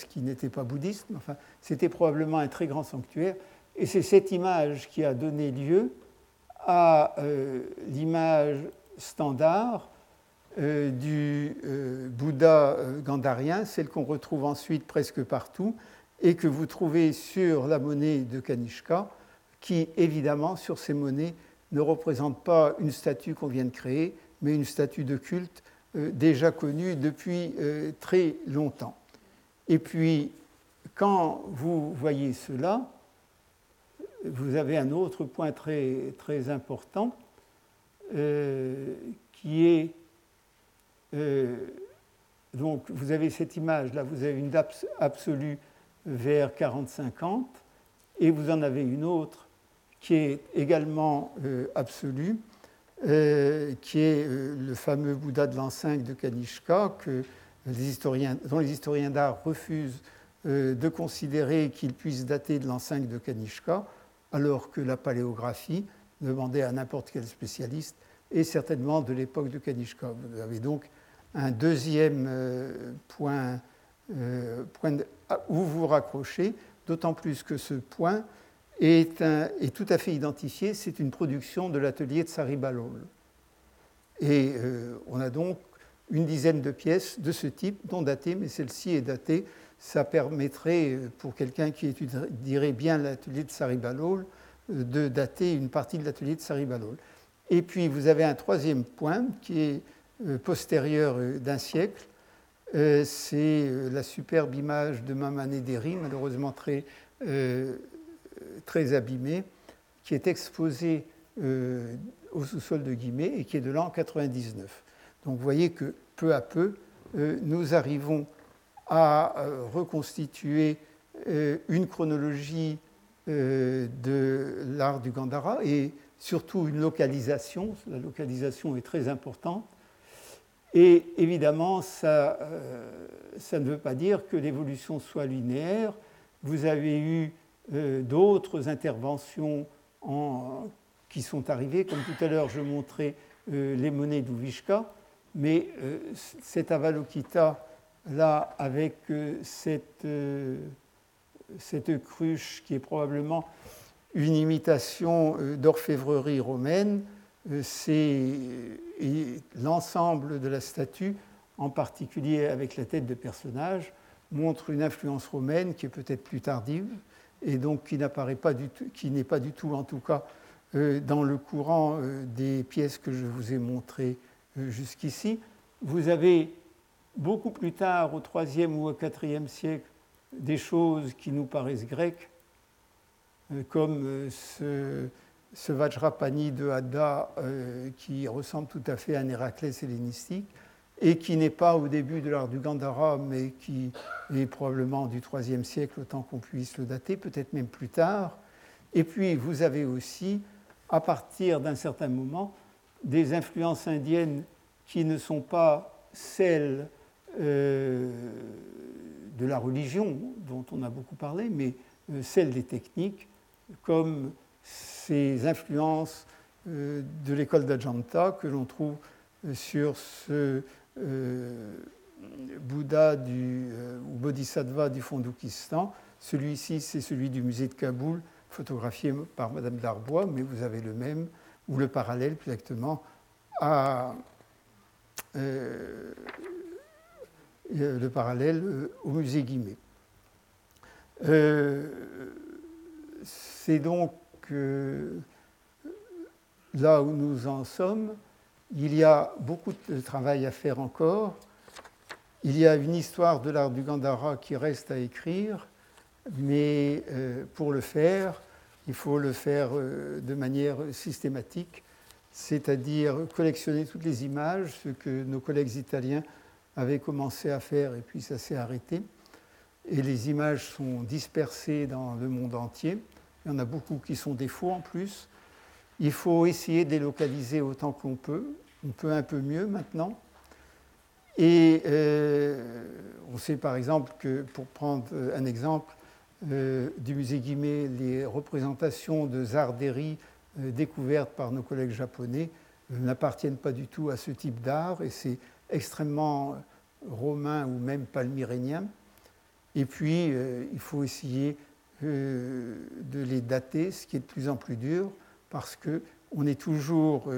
qui n'était pas bouddhiste, mais enfin, c'était probablement un très grand sanctuaire. Et c'est cette image qui a donné lieu à euh, l'image standard euh, du euh, Bouddha gandharien, celle qu'on retrouve ensuite presque partout, et que vous trouvez sur la monnaie de Kanishka, qui évidemment, sur ces monnaies, ne représente pas une statue qu'on vient de créer, mais une statue de culte euh, déjà connu depuis euh, très longtemps. Et puis, quand vous voyez cela, vous avez un autre point très, très important euh, qui est donc vous avez cette image là, vous avez une date absolue vers 40-50 et vous en avez une autre qui est également absolue euh, qui est euh, le fameux Bouddha de l'an 5 de Kanishka, que les historiens, dont les historiens d'art refusent euh, de considérer qu'il puisse dater de l'an 5 de Kanishka, alors que la paléographie demandait à n'importe quel spécialiste, et certainement de l'époque de Kanishka. Vous avez donc un deuxième point, point où vous vous raccrochez, d'autant plus que ce point est, tout à fait identifié, c'est une production de l'atelier de Saribalol. Et euh, on a donc une dizaine de pièces de ce type, non datées, mais celle-ci est datée. Ça permettrait, euh, pour quelqu'un qui étudierait bien l'atelier de Saribalol, euh, de dater une partie de l'atelier de Saribalol. Et puis vous avez un troisième point qui est postérieur d'un siècle. C'est la superbe image de Mamanederi, malheureusement très très abîmé, qui est exposé euh, au sous-sol de Guimet et qui est de l'an 99. Donc vous voyez que peu à peu, euh, nous arrivons à euh, reconstituer une chronologie de l'art du Gandhara et surtout une localisation. La localisation est très importante. Et évidemment, ça, ça ne veut pas dire que l'évolution soit linéaire. Vous avez eu euh, d'autres interventions qui sont arrivées. Comme tout à l'heure, je montrais euh, les monnaies d'Uvishka, mais euh, cet Avalokita, là, avec cette, cette cruche qui est probablement une imitation d'orfèvrerie romaine, c'est l'ensemble de la statue, en particulier avec la tête de personnage, montre une influence romaine qui est peut-être plus tardive, et donc qui n'apparaît pas du tout, qui n'est pas du tout en tout cas euh, dans le courant euh, des pièces que je vous ai montrées euh, jusqu'ici. Vous avez beaucoup plus tard, au IIIe ou au IVe siècle, des choses qui nous paraissent grecques, comme ce, ce Vajrapani de Hadda qui ressemble tout à fait à un Héraclès hellénistique et qui n'est pas au début de l'art du Gandhara, mais qui est probablement du IIIe siècle, autant qu'on puisse le dater, peut-être même plus tard. Et puis, vous avez aussi, à partir d'un certain moment, des influences indiennes qui ne sont pas celles euh, de la religion, dont on a beaucoup parlé, mais euh, celles des techniques, comme ces influences euh, de l'école d'Ajanta que l'on trouve sur ce Bouddha du, ou Bodhisattva du Fondukistan. Celui-ci, c'est celui du musée de Kaboul, photographié par Madame Darbois, mais vous avez le même, ou le parallèle exactement, à, euh, le parallèle euh, au musée Guimet. Euh, c'est donc là où nous en sommes. Il y a beaucoup de travail à faire encore. Il y a une histoire de l'art du Gandhara qui reste à écrire mais euh, pour le faire, il faut le faire euh, de manière systématique, c'est-à-dire collectionner toutes les images, ce que nos collègues italiens avaient commencé à faire et puis ça s'est arrêté. Et les images sont dispersées dans le monde entier. Il y en a beaucoup qui sont des faux en plus. Il faut essayer de localiser autant qu'on peut. On peut un peu mieux maintenant. Et euh, on sait par exemple que, pour prendre un exemple, euh, du musée Guimet les représentations de Zarderi euh, découvertes par nos collègues japonais euh, n'appartiennent pas du tout à ce type d'art et c'est extrêmement romain ou même palmyrénien. Et puis, il faut essayer de les dater, ce qui est de plus en plus dur parce qu'on est toujours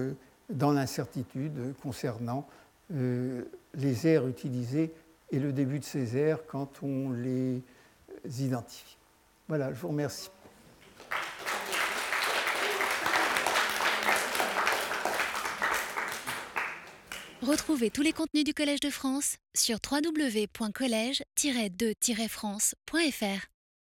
dans l'incertitude concernant les aires utilisées et le début de ces aires quand on les identifie. Voilà, je vous remercie. Retrouvez tous les contenus du Collège de France sur www.colège-2-france.fr.